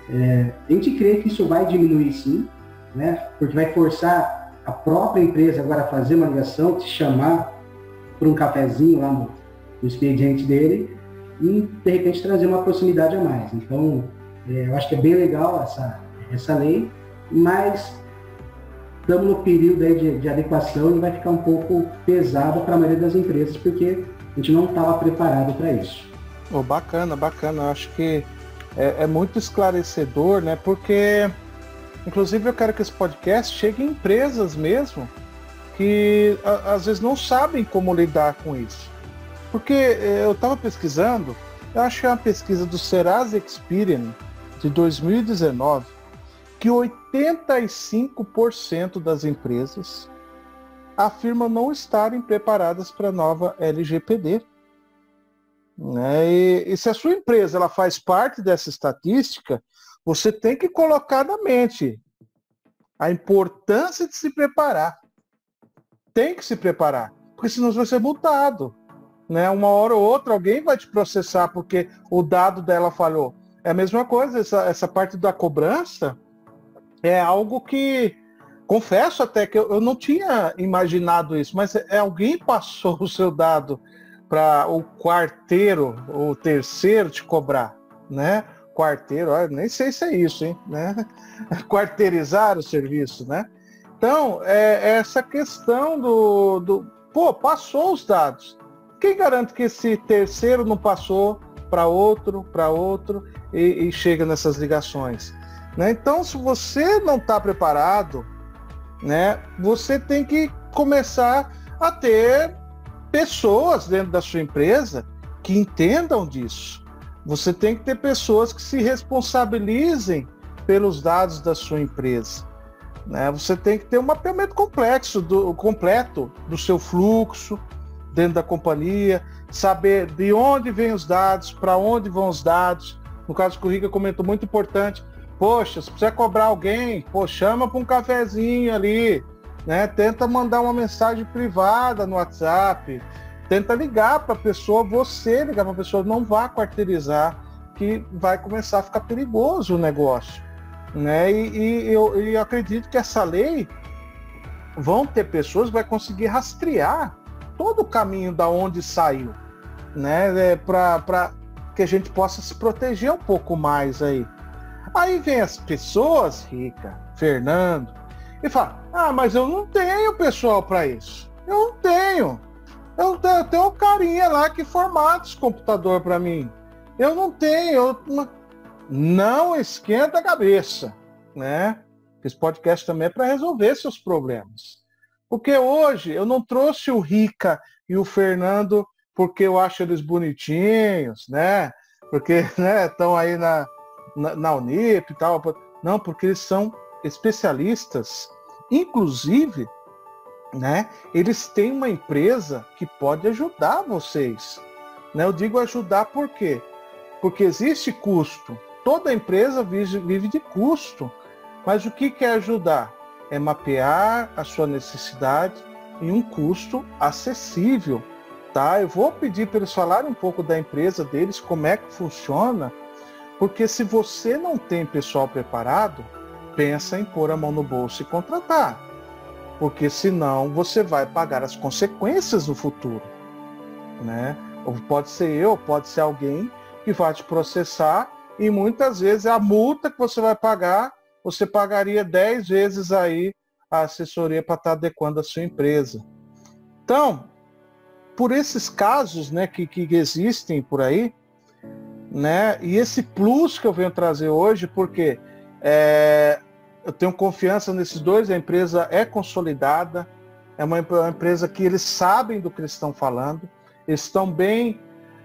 É, a gente crê que isso vai diminuir sim, né? porque vai forçar a própria empresa agora fazer uma ligação, te chamar para um cafezinho lá no, no expediente dele e de repente trazer uma proximidade a mais. Então, é, eu acho que é bem legal essa, essa lei, mas estamos no período de, de, adequação e vai ficar um pouco pesado para a maioria das empresas, porque a gente não estava preparado para isso. Oh, bacana, bacana. Eu acho que é, é, muito esclarecedor, né? Porque, inclusive, eu quero que esse podcast chegue em empresas mesmo que a, às vezes não sabem como lidar com isso. Porque é, eu estava pesquisando, eu que é uma pesquisa do Serasa Experian de 2019 que 85% das empresas afirmam não estarem preparadas para a nova LGPD. Né? E, e, se a sua empresa ela faz parte dessa estatística, você tem que colocar na mente a importância de se preparar. Tem que se preparar, porque senão você vai ser multado. Né? Uma hora ou outra alguém vai te processar porque o dado dela falhou. É a mesma coisa, essa, essa parte da cobrança, é algo que confesso até que eu, eu não tinha imaginado isso, mas é, alguém passou *laughs* o seu dado para o quarteiro, o terceiro te cobrar, né? Quarteiro, olha, nem sei se é isso, hein? Né? *laughs* Quarteirizar o serviço, né? Então, é, é essa questão do, do. Pô, passou os dados. Quem garante que esse terceiro não passou para outro, para outro e, e chega nessas ligações? Né? Então, se você não está preparado, né, você tem que começar a ter pessoas dentro da sua empresa que entendam disso. Você tem que ter pessoas que se responsabilizem pelos dados da sua empresa. Né? Você tem que ter um mapeamento complexo do, completo do seu fluxo dentro da companhia, saber de onde vêm os dados, para onde vão os dados. No caso que o Rica comentou, muito importante, Poxa, se precisa cobrar alguém, pô, chama para um cafezinho ali, né? Tenta mandar uma mensagem privada no WhatsApp, tenta ligar para a pessoa, você ligar para a pessoa, não vá quarteirizar, que vai começar a ficar perigoso o negócio, né? E, e eu, eu acredito que essa lei vão ter pessoas, vai conseguir rastrear todo o caminho da onde saiu, né? É, para que a gente possa se proteger um pouco mais aí. Aí vem as pessoas, Rica, Fernando, e fala: Ah, mas eu não tenho pessoal para isso. Eu não tenho. Eu, tenho, eu tenho um carinha lá que formata esse computador para mim. Eu não tenho. Eu, não esquenta a cabeça, né? Esse podcast também é para resolver seus problemas. Porque hoje eu não trouxe o Rica e o Fernando porque eu acho eles bonitinhos, né? Porque estão *laughs* né, aí na, na, na Unip e tal. Não, porque eles são especialistas. Inclusive, né, eles têm uma empresa que pode ajudar vocês. Né? Eu digo ajudar por quê? Porque existe custo. Toda empresa vive, de custo. Mas o que quer ajudar? É mapear a sua necessidade em um custo acessível. Tá? Eu vou pedir para eles falarem um pouco da empresa deles, como é que funciona, Porque se você não tem pessoal preparado, pensa em pôr a mão no bolso e contratar. Porque senão você vai pagar as consequências no futuro. Né? Ou pode ser eu, pode ser alguém que vai te processar e muitas vezes a multa que você vai pagar, você pagaria 10 vezes aí a assessoria para estar adequando a sua empresa. Então, por esses casos né, que, que existem por aí, né, e esse plus que eu venho trazer hoje, porque é, eu tenho confiança nesses dois, a empresa é consolidada, é uma, empresa que eles sabem do que eles estão falando, eles estão bem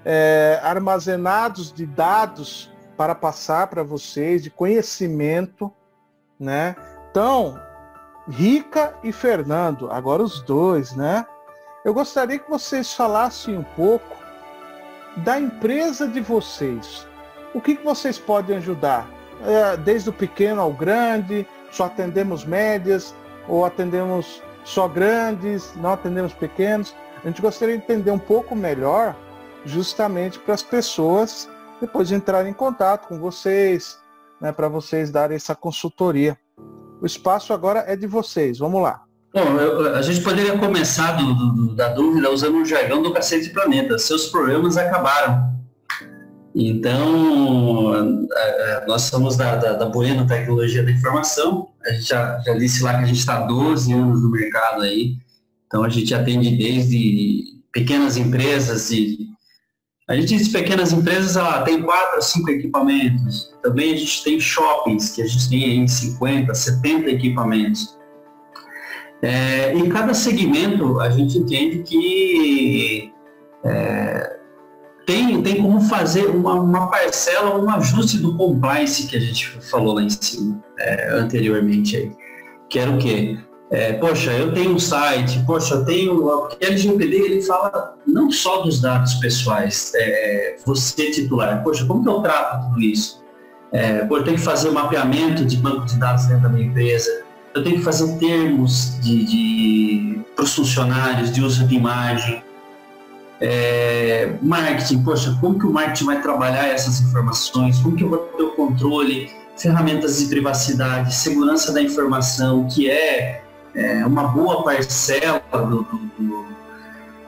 é, armazenados de dados para passar para vocês, de conhecimento, né? Então, Rica e Fernando, agora os dois, né? Eu gostaria que vocês falassem um pouco da empresa de vocês. O que, que vocês podem ajudar? É, desde o pequeno ao grande, só atendemos médias ou atendemos só grandes, não atendemos pequenos. A gente gostaria de entender um pouco melhor, justamente para as pessoas depois entrarem em contato com vocês, né, para vocês darem essa consultoria. O espaço agora é de vocês. Vamos lá. Bom, eu, a gente poderia começar do, do, da dúvida usando o jargão do Cacete Planeta. Seus problemas acabaram. Então, nós somos da, da, da Bueno Tecnologia da Informação. A gente já, já disse lá que a gente está 12 anos no mercado aí. Então, a gente atende desde pequenas empresas e a gente diz pequenas empresas, ela tem quatro cinco equipamentos. Também a gente tem shoppings, que a gente tem em 50, 70 equipamentos. É, em cada segmento, a gente entende que é, tem, tem como fazer uma, uma, parcela, um ajuste do compliance que a gente falou lá em cima, é, anteriormente aí. Que era o quê? É, poxa, eu tenho um site, poxa, eu tenho. Porque LGPD ele fala não só dos dados pessoais, é, você titular, poxa, como que eu trato tudo isso? É, eu tenho que fazer um mapeamento de banco de dados dentro da minha empresa, eu tenho que fazer termos de, de para os funcionários de uso de imagem. É, marketing, poxa, como que o marketing vai trabalhar essas informações? Como que eu vou ter o controle? Ferramentas de privacidade, segurança da informação, que é, é uma boa parcela do, do, do,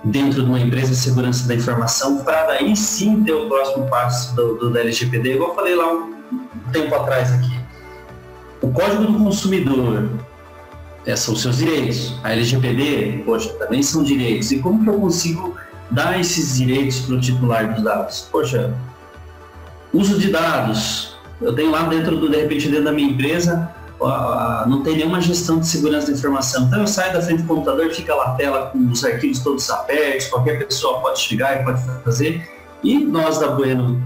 dentro de uma empresa de segurança da informação, para daí sim ter o próximo passo do, do, do LGPD, igual eu falei lá um, um tempo atrás aqui o Código do Consumidor é, são seus direitos. A LGPD, poxa, também são direitos. E como que eu consigo dar esses direitos para o titular dos dados? Poxa, uso de dados. Eu tenho lá dentro do, de repente, dentro da minha empresa, não tem nenhuma gestão de segurança da informação. Então eu saio da frente do computador, fica lá a tela com os arquivos todos abertos, qualquer pessoa pode chegar e pode fazer. E nós da Bueno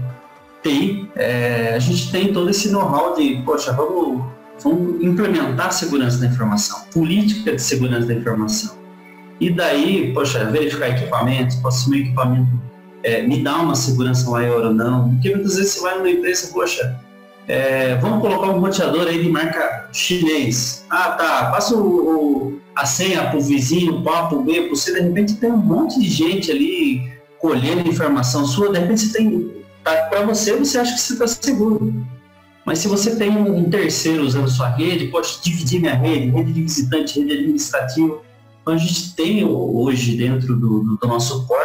TI, é, a gente tem todo esse know-how de, poxa, vamos vamos implementar segurança da informação, política de segurança da informação. E daí, poxa, verificar equipamentos, posso se meu equipamento é, me dá uma segurança maior ou não. Porque muitas vezes você vai numa empresa, poxa, é, vamos colocar um roteador aí de marca chinês. Ah, tá, passa o, o, a senha para o vizinho, para o B, você de repente tem um monte de gente ali colhendo informação sua, de repente você tem, tá, para você, você acha que você está seguro. Mas se você tem um terceiro usando sua rede, pode dividir minha rede, rede de visitante, rede administrativa. Então a gente tem hoje dentro do, do nosso core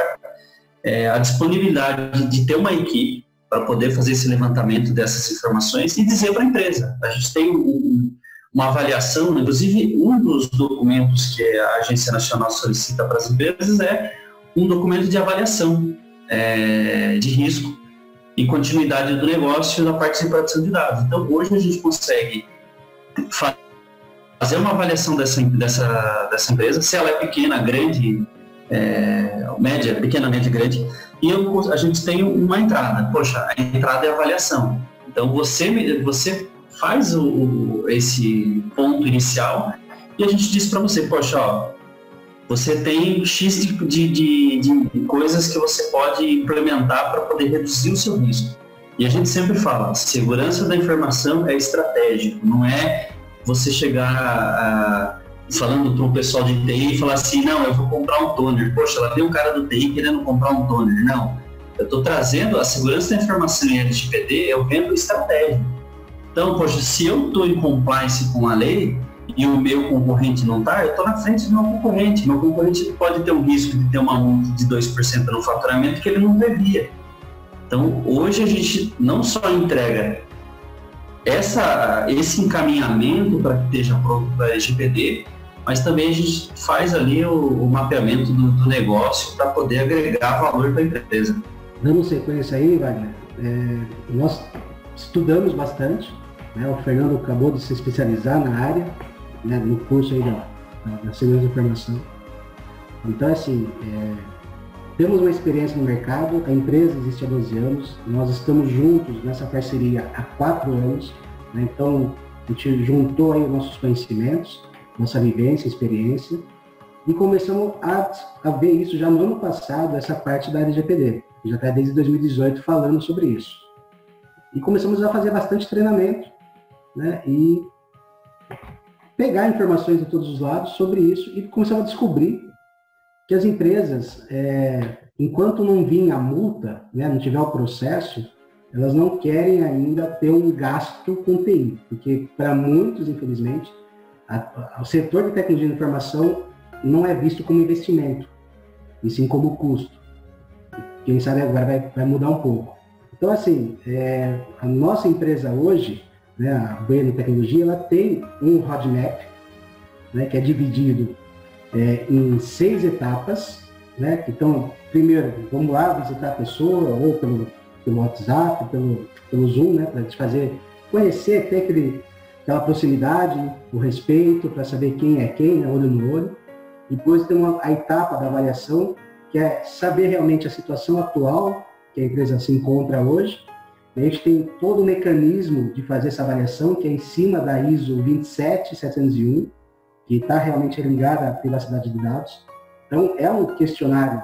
é, a disponibilidade de ter uma equipe para poder fazer esse levantamento dessas informações e dizer para a empresa. A gente tem um, uma avaliação, inclusive um dos documentos que a Agência Nacional solicita para as empresas é um documento de avaliação é, de risco e continuidade do negócio na parte de produção de dados. Então, hoje a gente consegue fazer uma avaliação dessa, dessa, dessa empresa, se ela é pequena, grande, é, média, pequena, média, grande, e eu, a gente tem uma entrada. Poxa, a entrada é a avaliação. Então, você, você faz o, esse ponto inicial e a gente diz para você, poxa, ó, você tem X de, de, de, coisas que você pode implementar para poder reduzir o seu risco. E a gente sempre fala, segurança da informação é estratégico, não é você chegar a, falando para um pessoal de TI e falar assim, não, eu vou comprar um toner. Poxa, lá tem um cara do TI querendo comprar um toner. Não. Eu estou trazendo a segurança da informação em LGPD, eu vendo estratégia. Então, poxa, se eu estou em compliance com a lei e o meu concorrente não está, eu estou na frente do meu concorrente. Meu concorrente pode ter um risco de ter uma multa de 2% no faturamento que ele não devia. Então, hoje a gente não só entrega essa, esse encaminhamento para que esteja pronto para a LGPD, mas também a gente faz ali o, o mapeamento do, do negócio para poder agregar valor para a empresa. Dando sequência aí, Wagner, é, nós estudamos bastante, né, o Fernando acabou de se especializar na área, né, no curso aí da, da segurança da informação. Então, assim, é, temos uma experiência no mercado, a empresa existe há 12 anos, nós estamos juntos nessa parceria há 4 anos, né, então a gente juntou aí os nossos conhecimentos, nossa vivência, experiência, e começamos a, a ver isso já no ano passado, essa parte da LGPD, já está desde 2018 falando sobre isso. E começamos a fazer bastante treinamento, né, e pegar informações de todos os lados sobre isso e começamos a descobrir que as empresas, é, enquanto não vinha a multa, né, não tiver o processo, elas não querem ainda ter um gasto com TI, porque para muitos, infelizmente, a, a, o setor de tecnologia de informação não é visto como investimento, e sim como custo. Quem sabe agora vai, vai mudar um pouco. Então, assim, é, a nossa empresa hoje, né, a Bueno Tecnologia, ela tem um roadmap, né, que é dividido é, em seis etapas, né? Então, primeiro, vamos lá visitar a pessoa, ou pelo, pelo WhatsApp, pelo, pelo Zoom, né? Para gente fazer, conhecer, ter aquele, aquela proximidade, o respeito, para saber quem é quem, né? olho no olho. Depois tem uma, a etapa da avaliação, que é saber realmente a situação atual que a empresa se encontra hoje. A gente tem todo o mecanismo de fazer essa avaliação, que é em cima da ISO 27701, que está realmente ligada à privacidade de dados. Então, é um questionário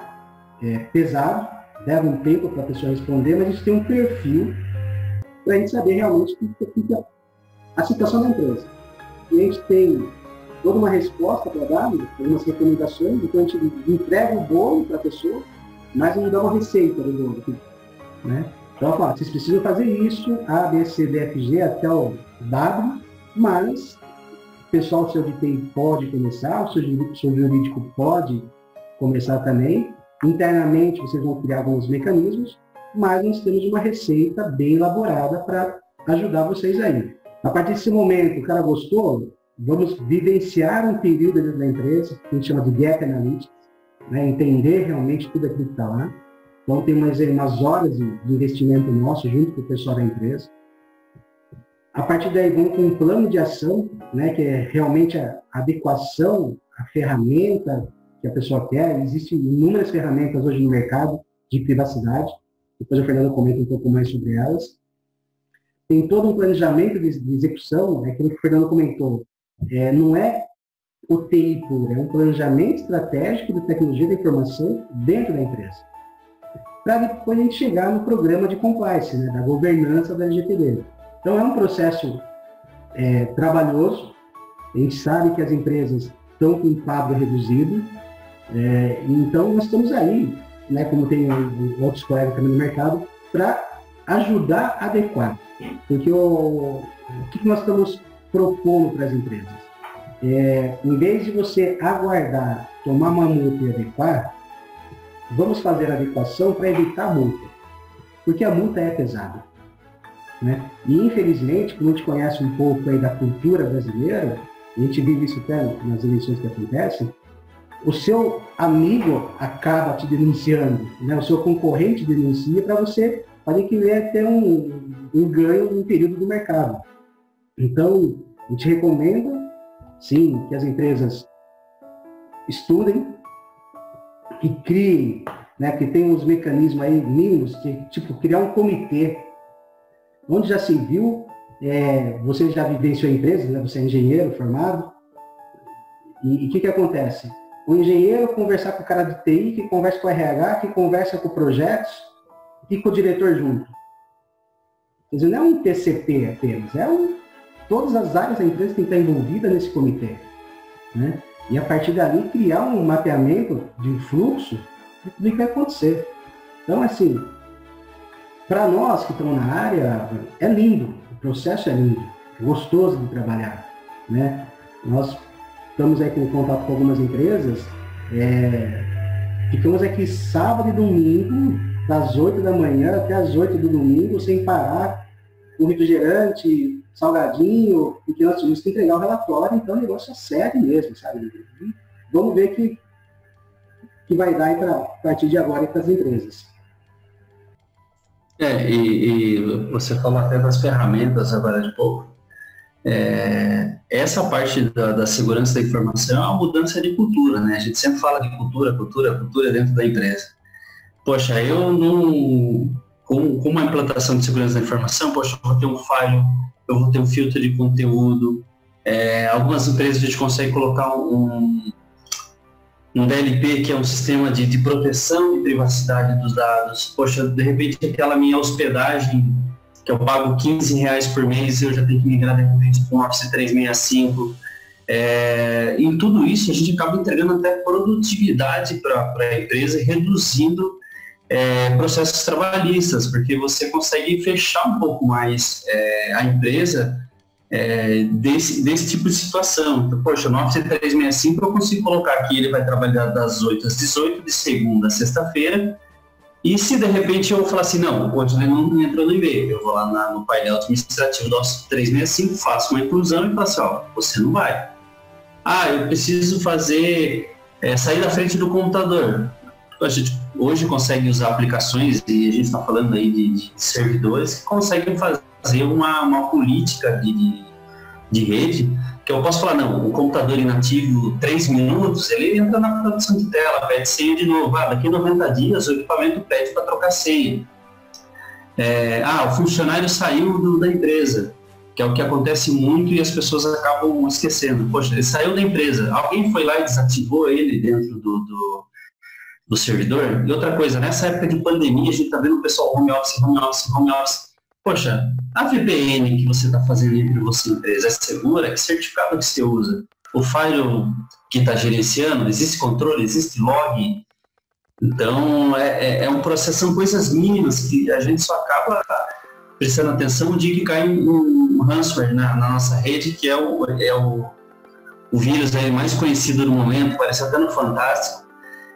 é, pesado, leva um tempo para a pessoa responder, mas a gente tem um perfil para a gente saber realmente o que fica a situação da empresa. E a gente tem toda uma resposta para dar, algumas recomendações, então a gente entrega o bolo para a pessoa, mas não dá uma receita do bolo. Né? Então, ó, vocês precisam fazer isso, A, B, C, D, F, G, até o W, mas pessoal seu de TI pode começar, o seu jurídico pode começar também. Internamente, vocês vão criar alguns mecanismos, mas nós temos uma receita bem elaborada para ajudar vocês aí. A partir desse momento, o cara gostou, vamos vivenciar um período dentro da empresa, que a gente chama de gap analytics, né? entender realmente tudo aquilo que está lá. Então, tem umas, umas horas de investimento nosso junto com o pessoal da empresa. A partir daí, vamos com um plano de ação, né? que é realmente a adequação à ferramenta que a pessoa quer. Existem inúmeras ferramentas hoje no mercado de privacidade. Depois o Fernando comenta um pouco mais sobre elas. Tem todo um planejamento de, de execução, é aquilo que o Fernando comentou. É, não é o puro, é um planejamento estratégico de tecnologia da informação dentro da empresa. Para depois a gente chegar no programa de compliance, né, da governança da LGPD. Então é um processo é, trabalhoso. A gente sabe que as empresas estão com quadro reduzido, é, então, nós estamos aí, né, como tem outros colegas também no mercado, para ajudar a adequar. Porque o, o que nós estamos propondo para as empresas? É, em vez de você aguardar, tomar uma multa e adequar, vamos fazer a adequação para evitar a multa. Porque a multa é pesada. Né? E infelizmente, como a gente conhece um pouco aí da cultura brasileira, a gente vive isso até nas eleições que acontecem, o seu amigo acaba te denunciando, né? o seu concorrente denuncia para você fazer que venha ter um, um ganho no período do mercado. Então, a gente recomenda, sim, que as empresas estudem, que criem, né, que tem uns mecanismos aí mínimos, que, tipo, criar um comitê, onde já se viu, é, você já vivenciou a empresa, né, você é engenheiro formado, e o que, que acontece? o engenheiro conversar com o cara de TI, que conversa com o RH, que conversa com projetos e com o diretor junto. Quer dizer, não é um TCP apenas, é um, todas as áreas da empresa que estar envolvidas nesse comitê. Né? E a partir dali criar um mapeamento de fluxo de tudo que vai acontecer. Então, assim, para nós que estamos na área, é lindo, o processo é lindo, é gostoso de trabalhar. Né? Nós estamos aí com contato com algumas empresas, é, ficamos aqui sábado e domingo, das 8 da manhã até as 8 do domingo, sem parar, com refrigerante, salgadinho, porque nós tínhamos que entregar o relatório, então o negócio é sério mesmo, sabe? Vamos ver que, que vai dar a partir de agora para as empresas. É, e, e, você falou até das ferramentas agora de pouco. É, essa parte da, da, segurança da informação é uma mudança de cultura, né? A gente sempre fala de cultura, cultura, cultura dentro da empresa. Poxa, eu não. Com, com uma implantação de segurança da informação, poxa, eu vou ter um falho, eu vou ter um filtro de conteúdo. É, algumas empresas a gente consegue colocar um, um DLP, que é um sistema de, de proteção e privacidade dos dados. Poxa, de repente aquela minha hospedagem, que eu pago 15 reais por mês, eu já tenho que migrar de repente para um Office 365. É, em tudo isso, a gente acaba entregando até produtividade para a empresa, reduzindo é, processos trabalhistas, porque você consegue fechar um pouco mais é, a empresa é, desse, desse tipo de situação. Então, poxa, no Office 365 eu consigo colocar aqui, ele vai trabalhar das 8 às 18, de segunda a sexta-feira, e se de repente eu falar assim, não, hoje ele não entrou no e-mail, eu vou lá na, no painel administrativo do Office 365, faço uma inclusão e falo assim, ó, você não vai. Ah, eu preciso fazer, é, sair da frente do computador. A gente hoje consegue usar aplicações, e a gente está falando aí de, de servidores que conseguem fazer fazer uma, uma política de, de rede, que eu posso falar, não, o computador inativo, 3 minutos, ele entra na produção de tela, pede senha de novo. Ah, daqui a 90 dias o equipamento pede para trocar senha. É, ah, o funcionário saiu do, da empresa, que é o que acontece muito e as pessoas acabam esquecendo. Poxa, ele saiu da empresa, alguém foi lá e desativou ele dentro do, do, do servidor. E outra coisa, nessa época de pandemia, a gente está vendo o pessoal home office, home office, home office Poxa, a VPN que você está fazendo entre você e empresa é segura? Que certificado que você usa? O firewall que está gerenciando, existe controle, existe log? Então, é, é, é, um processo, são coisas mínimas que a gente só acaba prestando atenção de que cai um ransomware na, na, nossa rede, que é o, é o, o vírus aí mais conhecido no momento, parece até no Fantástico,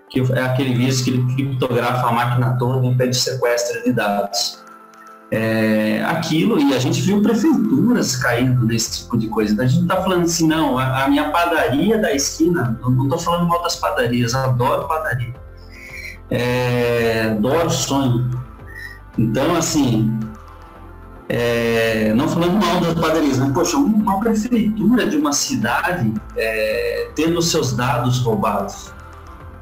que é aquele vírus que criptografa a máquina toda e pede sequestro de dados é, aquilo, e a gente viu prefeituras caindo nesse tipo de coisa. Então, a gente está falando assim, não, a, a, minha padaria da esquina, não estou falando mal das padarias, adoro padaria. É, adoro sonho. Então, assim, é, não falando mal das padarias, mas, poxa, uma prefeitura de uma cidade é, tendo seus dados roubados.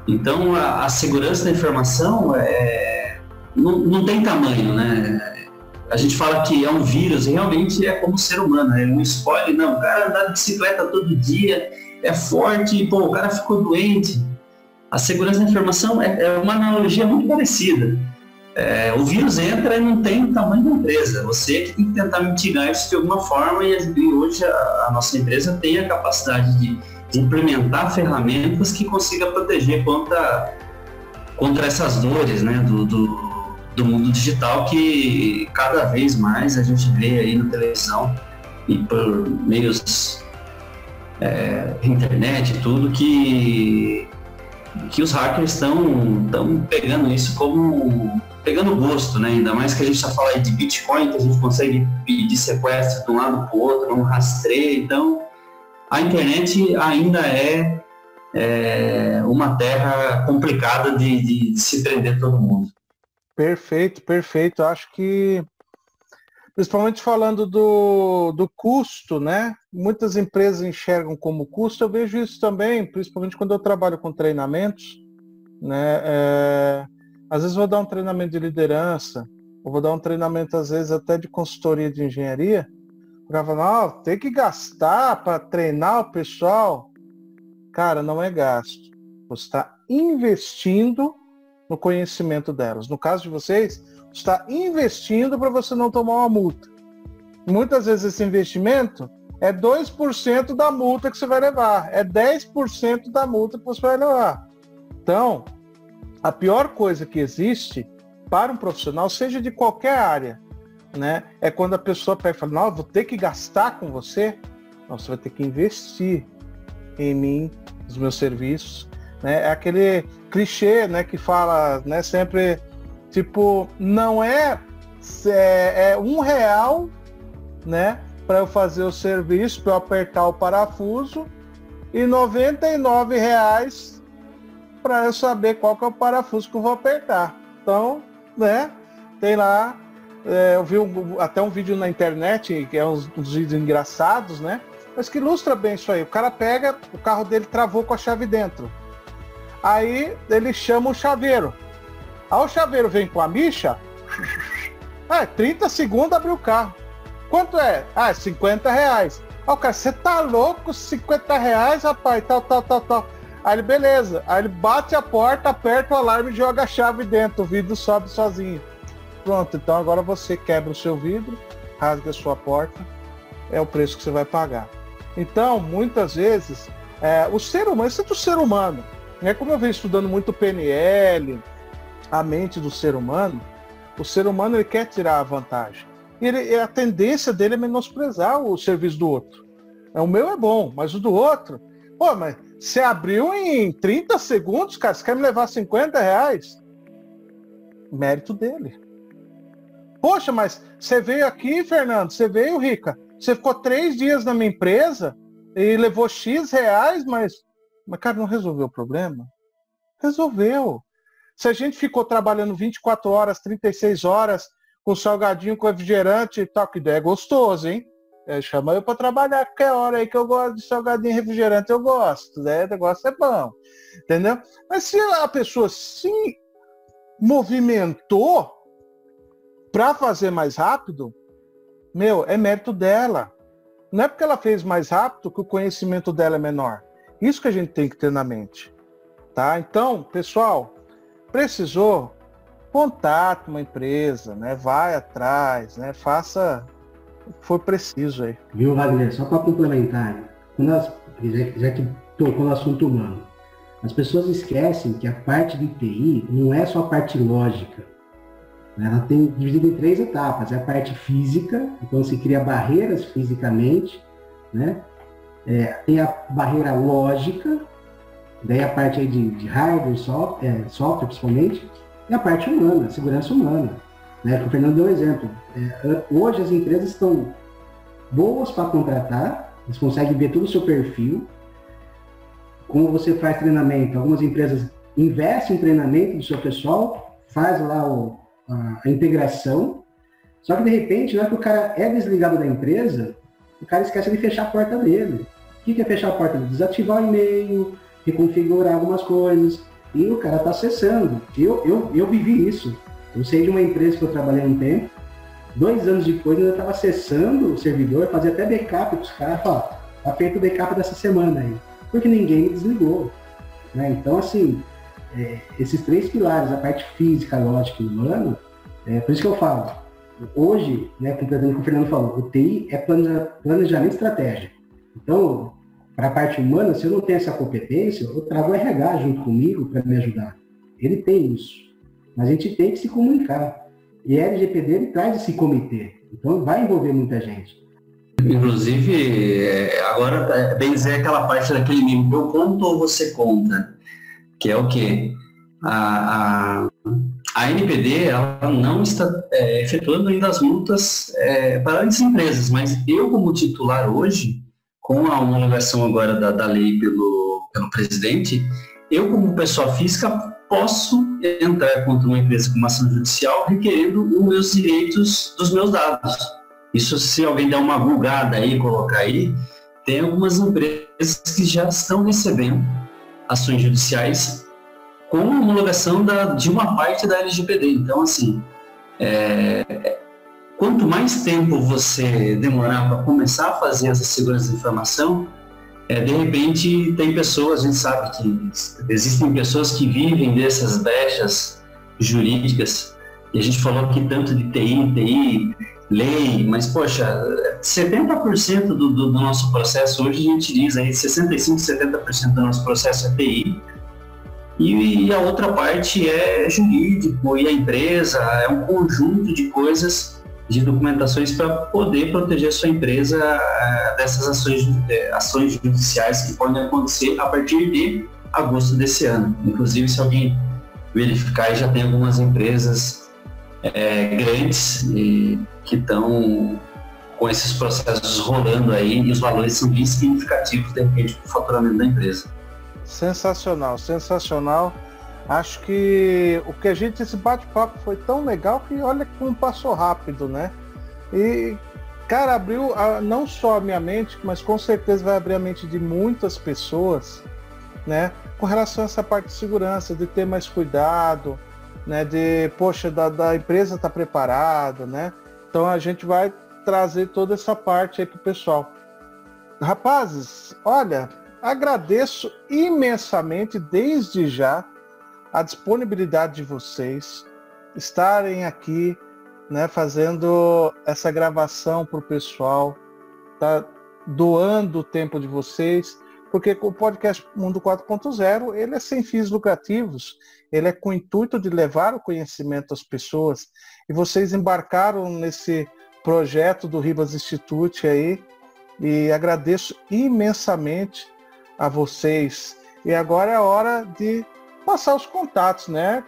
Então, a, a segurança da informação é, não, não tem tamanho, né? A gente fala que é um vírus, realmente é como ser humano, né? ele não escolhe, não, o cara anda de bicicleta todo dia, é forte, pô, o cara ficou doente. A segurança da informação é, é uma analogia muito parecida. É, o vírus entra e não tem o tamanho da empresa. Você que tem que tentar mitigar isso de alguma forma e, hoje a, a, nossa empresa tem a capacidade de, de implementar ferramentas que consiga proteger contra, contra essas dores né, do, do do mundo digital que cada vez mais a gente vê aí na televisão e por meios é, internet e tudo que que os hackers estão estão pegando isso como pegando gosto, né? Ainda mais que a gente está falando de Bitcoin, que a gente consegue pedir sequestro de um lado para o outro, não rastreia. Então, a internet ainda é, é uma terra complicada de, de se prender todo mundo. Perfeito, perfeito. Acho que, principalmente falando do, do custo, né? Muitas empresas enxergam como custo. Eu vejo isso também, principalmente quando eu trabalho com treinamentos, né? É, às vezes vou dar um treinamento de liderança, ou vou dar um treinamento, às vezes, até de consultoria de engenharia. O cara fala, oh, tem que gastar para treinar o pessoal. Cara, não é gasto. Você está investindo no conhecimento delas. No caso de vocês, está investindo para você não tomar uma multa. Muitas vezes esse investimento é 2% da multa que você vai levar, é 10% da multa que você vai levar. Então, a pior coisa que existe para um profissional, seja de qualquer área, né? É quando a pessoa pega e fala, não, vou ter que gastar com você, não, você vai ter que investir em mim, nos meus serviços, né? É aquele clichê, né, que fala, né, sempre, tipo, não é, é, é um real, né, para eu fazer o serviço, para eu apertar o parafuso, e 99 reais para eu saber qual que é o parafuso que eu vou apertar. Então, né, tem lá, é, eu vi um, até um vídeo na internet, que é uns, uns vídeos engraçados, né, mas que ilustra bem isso aí. O cara pega, o carro dele travou com a chave dentro. Aí ele chama o chaveiro. Aí o chaveiro vem com a micha, ah, 30 segundos abriu o carro. Quanto é? Ah, 50 reais. Ó, cara, você tá louco? 50 reais, rapaz, tal, tal, tal, tal. Aí ele, beleza. Aí ele bate a porta, aperta o alarme e joga a chave dentro. O vidro sobe sozinho. Pronto, então agora você quebra o seu vidro, rasga a sua porta. É o preço que você vai pagar. Então, muitas vezes, é, o ser humano, isso é do ser humano. Né? Como eu venho estudando muito PNL, a mente do ser humano, o ser humano ele quer tirar a vantagem ele, a tendência dele é menosprezar o serviço do outro. É, o meu é bom, mas o do outro. Pô, mas você abriu em 30 segundos, cara, você quer me levar 50 reais? Mérito dele. Poxa, mas você veio aqui, Fernando, você veio, Rica. Você ficou três dias na minha empresa e levou X reais, mas, mas cara, não resolveu o problema? Resolveu. Se a gente ficou trabalhando 24 horas, 36 horas, com salgadinho, com refrigerante e tal, que ideia gostoso, hein? É, chama eu para trabalhar qualquer hora aí que eu gosto de salgadinho e refrigerante, eu gosto, né? O negócio é bom, entendeu? Mas se a pessoa se movimentou para fazer mais rápido, meu, é mérito dela. Não é porque ela fez mais rápido que o conhecimento dela é menor. Isso que a gente tem que ter na mente. Tá? Então, pessoal, precisou, contate uma empresa, né? Vai atrás, né? Faça o que for preciso aí. Viu, Wagner? Só para complementar, já, já que tocou no assunto humano, as pessoas esquecem que a parte de TI não é só a parte lógica. Né? Ela tem dividido em três etapas. É a parte física, então se cria barreiras fisicamente, né? É, tem a barreira lógica, daí a parte aí de, de hardware, software, é, software principalmente, e a parte humana, a segurança humana. Né? O Fernando deu um exemplo. É, hoje as empresas estão boas para contratar, eles conseguem ver todo o seu perfil, como você faz treinamento. Algumas empresas investem em treinamento do seu pessoal, faz lá o, a, a, integração, só que de repente, não é que o cara é desligado da empresa, o cara esquece de fechar a porta dele. O que é fechar a porta? Desativar o e-mail, reconfigurar algumas coisas e o cara está acessando. Eu, eu, eu vivi isso. Eu sei de uma empresa que eu trabalhei um tempo, dois anos depois eu estava acessando o servidor, fazia até backup para os caras, ó, tá feito o backup dessa semana aí, porque ninguém me desligou. Né? Então, assim, é, esses três pilares, a parte física, lógica e humana, é por isso que eu falo, hoje, né, completando o que o Fernando falou, o TI é planejamento e estratégia. Então, para a parte humana, se eu não tenho essa competência, eu trago o RH junto comigo para me ajudar. Ele tem isso. Mas a gente tem que se comunicar. E a LGPD ele traz esse comitê. Então vai envolver muita gente. Inclusive, é, agora, é bem dizer aquela parte daquele mimo, eu conto ou você conta? Que é o quê? A, a, a NPD ela não está é, efetuando ainda as multas é, para as empresas, mas eu, como titular hoje, com a homologação agora da, da lei pelo, pelo presidente, eu, como pessoa física, posso entrar contra uma empresa com uma ação judicial requerendo os meus direitos dos meus dados. Isso, se alguém der uma bugada aí, colocar aí, tem algumas empresas que já estão recebendo ações judiciais com a homologação da, de uma parte da LGPD. Então, assim, é, quanto mais tempo você demorar para começar a fazer essa segurança de informação, é, de repente tem pessoas, a gente sabe que existem pessoas que vivem dessas brechas jurídicas, e a gente falou aqui tanto de TI, TI, lei, mas poxa, 70% do, do, do, nosso processo hoje a gente diz aí, 65%, 70% do nosso processo é TI, E, e a outra parte é jurídico e a empresa, é um conjunto de coisas, de documentações para poder proteger sua empresa uh, dessas ações, uh, ações judiciais que podem acontecer a partir de agosto desse ano. Inclusive, se alguém verificar, já tem algumas empresas é, grandes e, que estão com esses processos rolando aí e os valores são bem significativos de repente para o faturamento da empresa. Sensacional, sensacional. Acho que o que a gente, esse bate-papo foi tão legal que olha como passou rápido, né? E, cara, abriu a, não só a minha mente, mas com certeza vai abrir a mente de muitas pessoas, né? Com relação a essa parte de segurança, de ter mais cuidado, né? De, poxa, da, da empresa tá preparada, né? Então a gente vai trazer toda essa parte aí pro pessoal. Rapazes, olha, agradeço imensamente desde já a disponibilidade de vocês estarem aqui, né, fazendo essa gravação para o pessoal, tá doando o tempo de vocês, porque o podcast Mundo 4.0 ele é sem fins lucrativos, ele é com o intuito de levar o conhecimento às pessoas e vocês embarcaram nesse projeto do Ribas Institute aí e agradeço imensamente a vocês. E agora é hora de passar os contatos, né?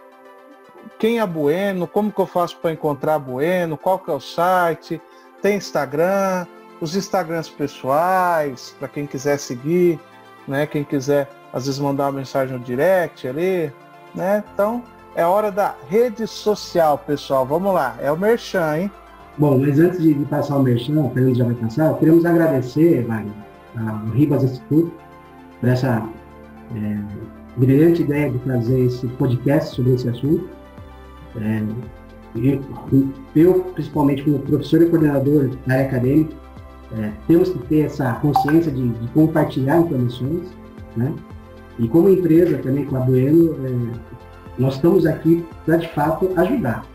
Quem é Bueno, como que eu faço para encontrar Bueno, qual que é o site, tem Instagram, os Instagrams pessoais, para quem quiser seguir, né? Quem quiser às vezes mandar uma mensagem no direct ali, né? Então é hora da rede social, pessoal. Vamos lá, é o Merchan, hein? Bom, mas antes de, passar o merchan, o Fernando já vai passar, queremos agradecer, Wagner, ao Ribas Instituto, por essa é, brilhante ideia de trazer esse podcast sobre esse assunto. É, eu, principalmente como professor e coordenador da área acadêmica, é, temos que ter essa consciência de, de, compartilhar informações, né? E como empresa também com a Bueno, é, nós estamos aqui para de fato ajudar.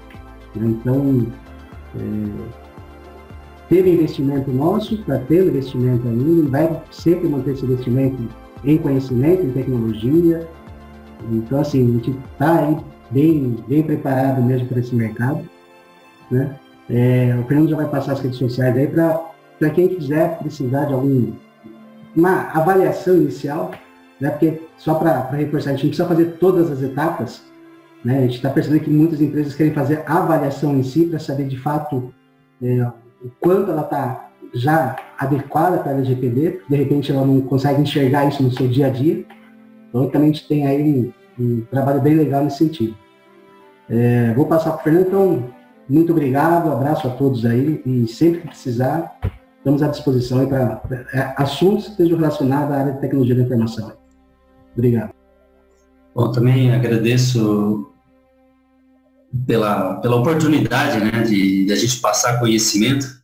Né? Então, é, teve investimento nosso, está tendo investimento ainda, vai sempre manter esse investimento em conhecimento, em tecnologia. Então, assim, a gente está aí bem, bem preparado mesmo para esse mercado. Né? É, o Fernando já vai passar as redes sociais aí para quem quiser precisar de algum uma avaliação inicial, né? porque só para reforçar, a gente não precisa fazer todas as etapas, né? A gente está percebendo que muitas empresas querem fazer a avaliação em si para saber de fato é, o quanto ela está já adequada para a LGPD, de repente ela não consegue enxergar isso no seu dia a dia. Então também a gente tem aí um, um trabalho bem legal nesse sentido. É, vou passar para o Fernando, então, muito obrigado, abraço a todos aí e sempre que precisar, estamos à disposição para é, assuntos que estejam relacionados à área de tecnologia da informação. Obrigado. Bom, também agradeço pela, pela oportunidade né, de, de a gente passar conhecimento.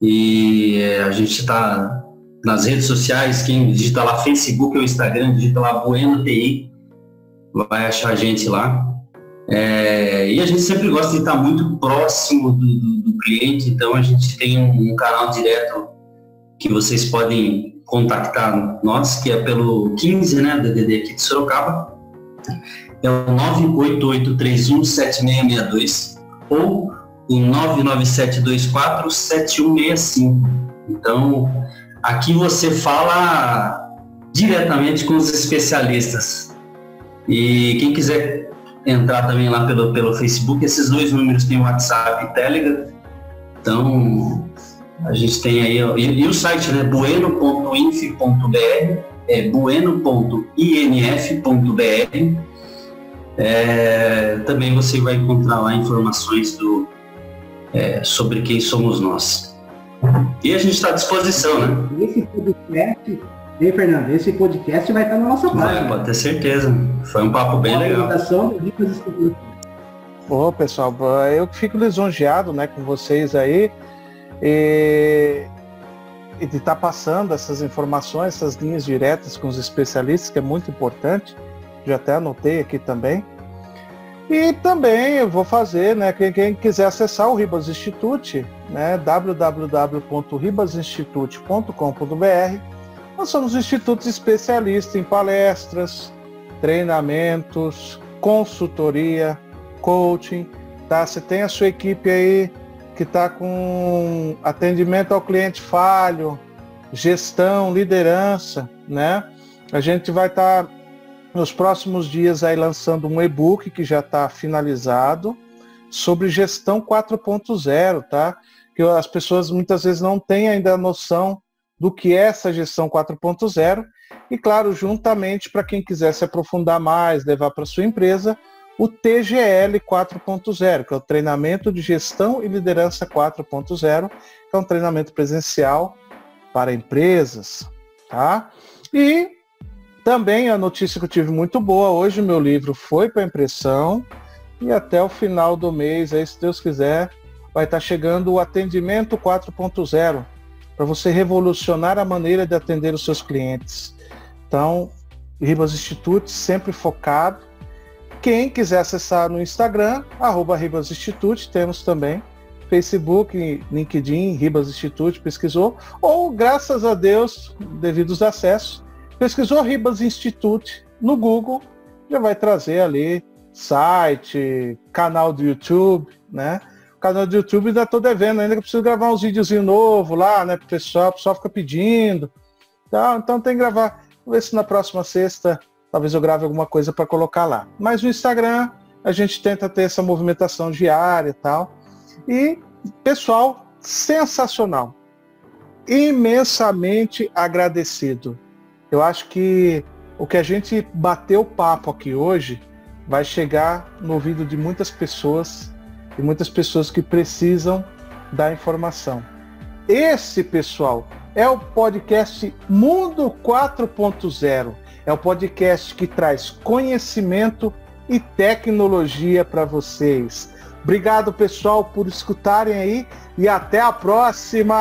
E é, a gente está nas redes sociais, quem digita lá Facebook ou Instagram, digita lá Bueno TI, vai achar a gente lá. É, e a gente sempre gosta de estar muito próximo do, do, do cliente, então a gente tem um, um, canal direto que vocês podem contactar nós, que é pelo 15, né, DDD aqui de Sorocaba, é o 988317662 ou o 997247165. Então, aqui você fala diretamente com os especialistas. E quem quiser entrar também lá pelo, pelo Facebook, esses dois números têm WhatsApp e Telegram. Então, a gente tem aí, e, e o site, né, bueno.inf.br, é bueno.inf.br é, também você vai encontrar lá informações do, é, sobre quem somos nós. E a gente está à disposição, né? Esse podcast, hein, Fernando? Esse podcast vai estar na nossa página. Vai, pode ter certeza. Foi um papo bem legal. Ô, pessoal, eu fico lisonjeado né, com vocês aí. E, e de estar tá passando essas informações, essas linhas diretas com os especialistas, que é muito importante já até anotei aqui também. E também eu vou fazer, né, quem, quem quiser acessar o Ribas Institute, né, www.ribasinstitute.com.br. Nós somos institutos especialistas em palestras, treinamentos, consultoria, coaching, tá? Você tem a sua equipe aí que está com atendimento ao cliente falho, gestão, liderança, né? A gente vai estar tá, nos próximos dias aí lançando um e-book que já está finalizado sobre gestão 4.0, tá? Que as pessoas muitas vezes não têm ainda a noção do que é essa gestão 4.0 e claro, juntamente para quem quiser se aprofundar mais, levar para sua empresa, o TGL 4.0, que é o treinamento de gestão e liderança 4.0, que é um treinamento presencial para empresas, tá? E também a notícia que eu tive muito boa, hoje meu livro foi para impressão e até o final do mês, aí se Deus quiser, vai estar chegando o atendimento 4.0 para você revolucionar a maneira de atender os seus clientes. Então, Ribas Institute sempre focado. Quem quiser acessar no Instagram, arroba Ribas temos também Facebook, LinkedIn, Ribas Institute, pesquisou, ou graças a Deus, devido aos acessos, pesquisou Ribas Institute no Google, já vai trazer ali site, canal do YouTube, né? O canal do YouTube ainda estou devendo, ainda que preciso gravar uns vídeos novo lá, né, pro pessoal, o pessoal fica pedindo. Tá? Então tem que gravar. Vou ver se na próxima sexta talvez eu grave alguma coisa para colocar lá. Mas no Instagram a gente tenta ter essa movimentação diária e tal. E pessoal, sensacional. Imensamente agradecido. Eu acho que o que a gente bateu papo aqui hoje vai chegar no ouvido de muitas pessoas e muitas pessoas que precisam da informação. Esse, pessoal, é o podcast Mundo 4.0. É o podcast que traz conhecimento e tecnologia para vocês. Obrigado, pessoal, por escutarem aí e até a próxima!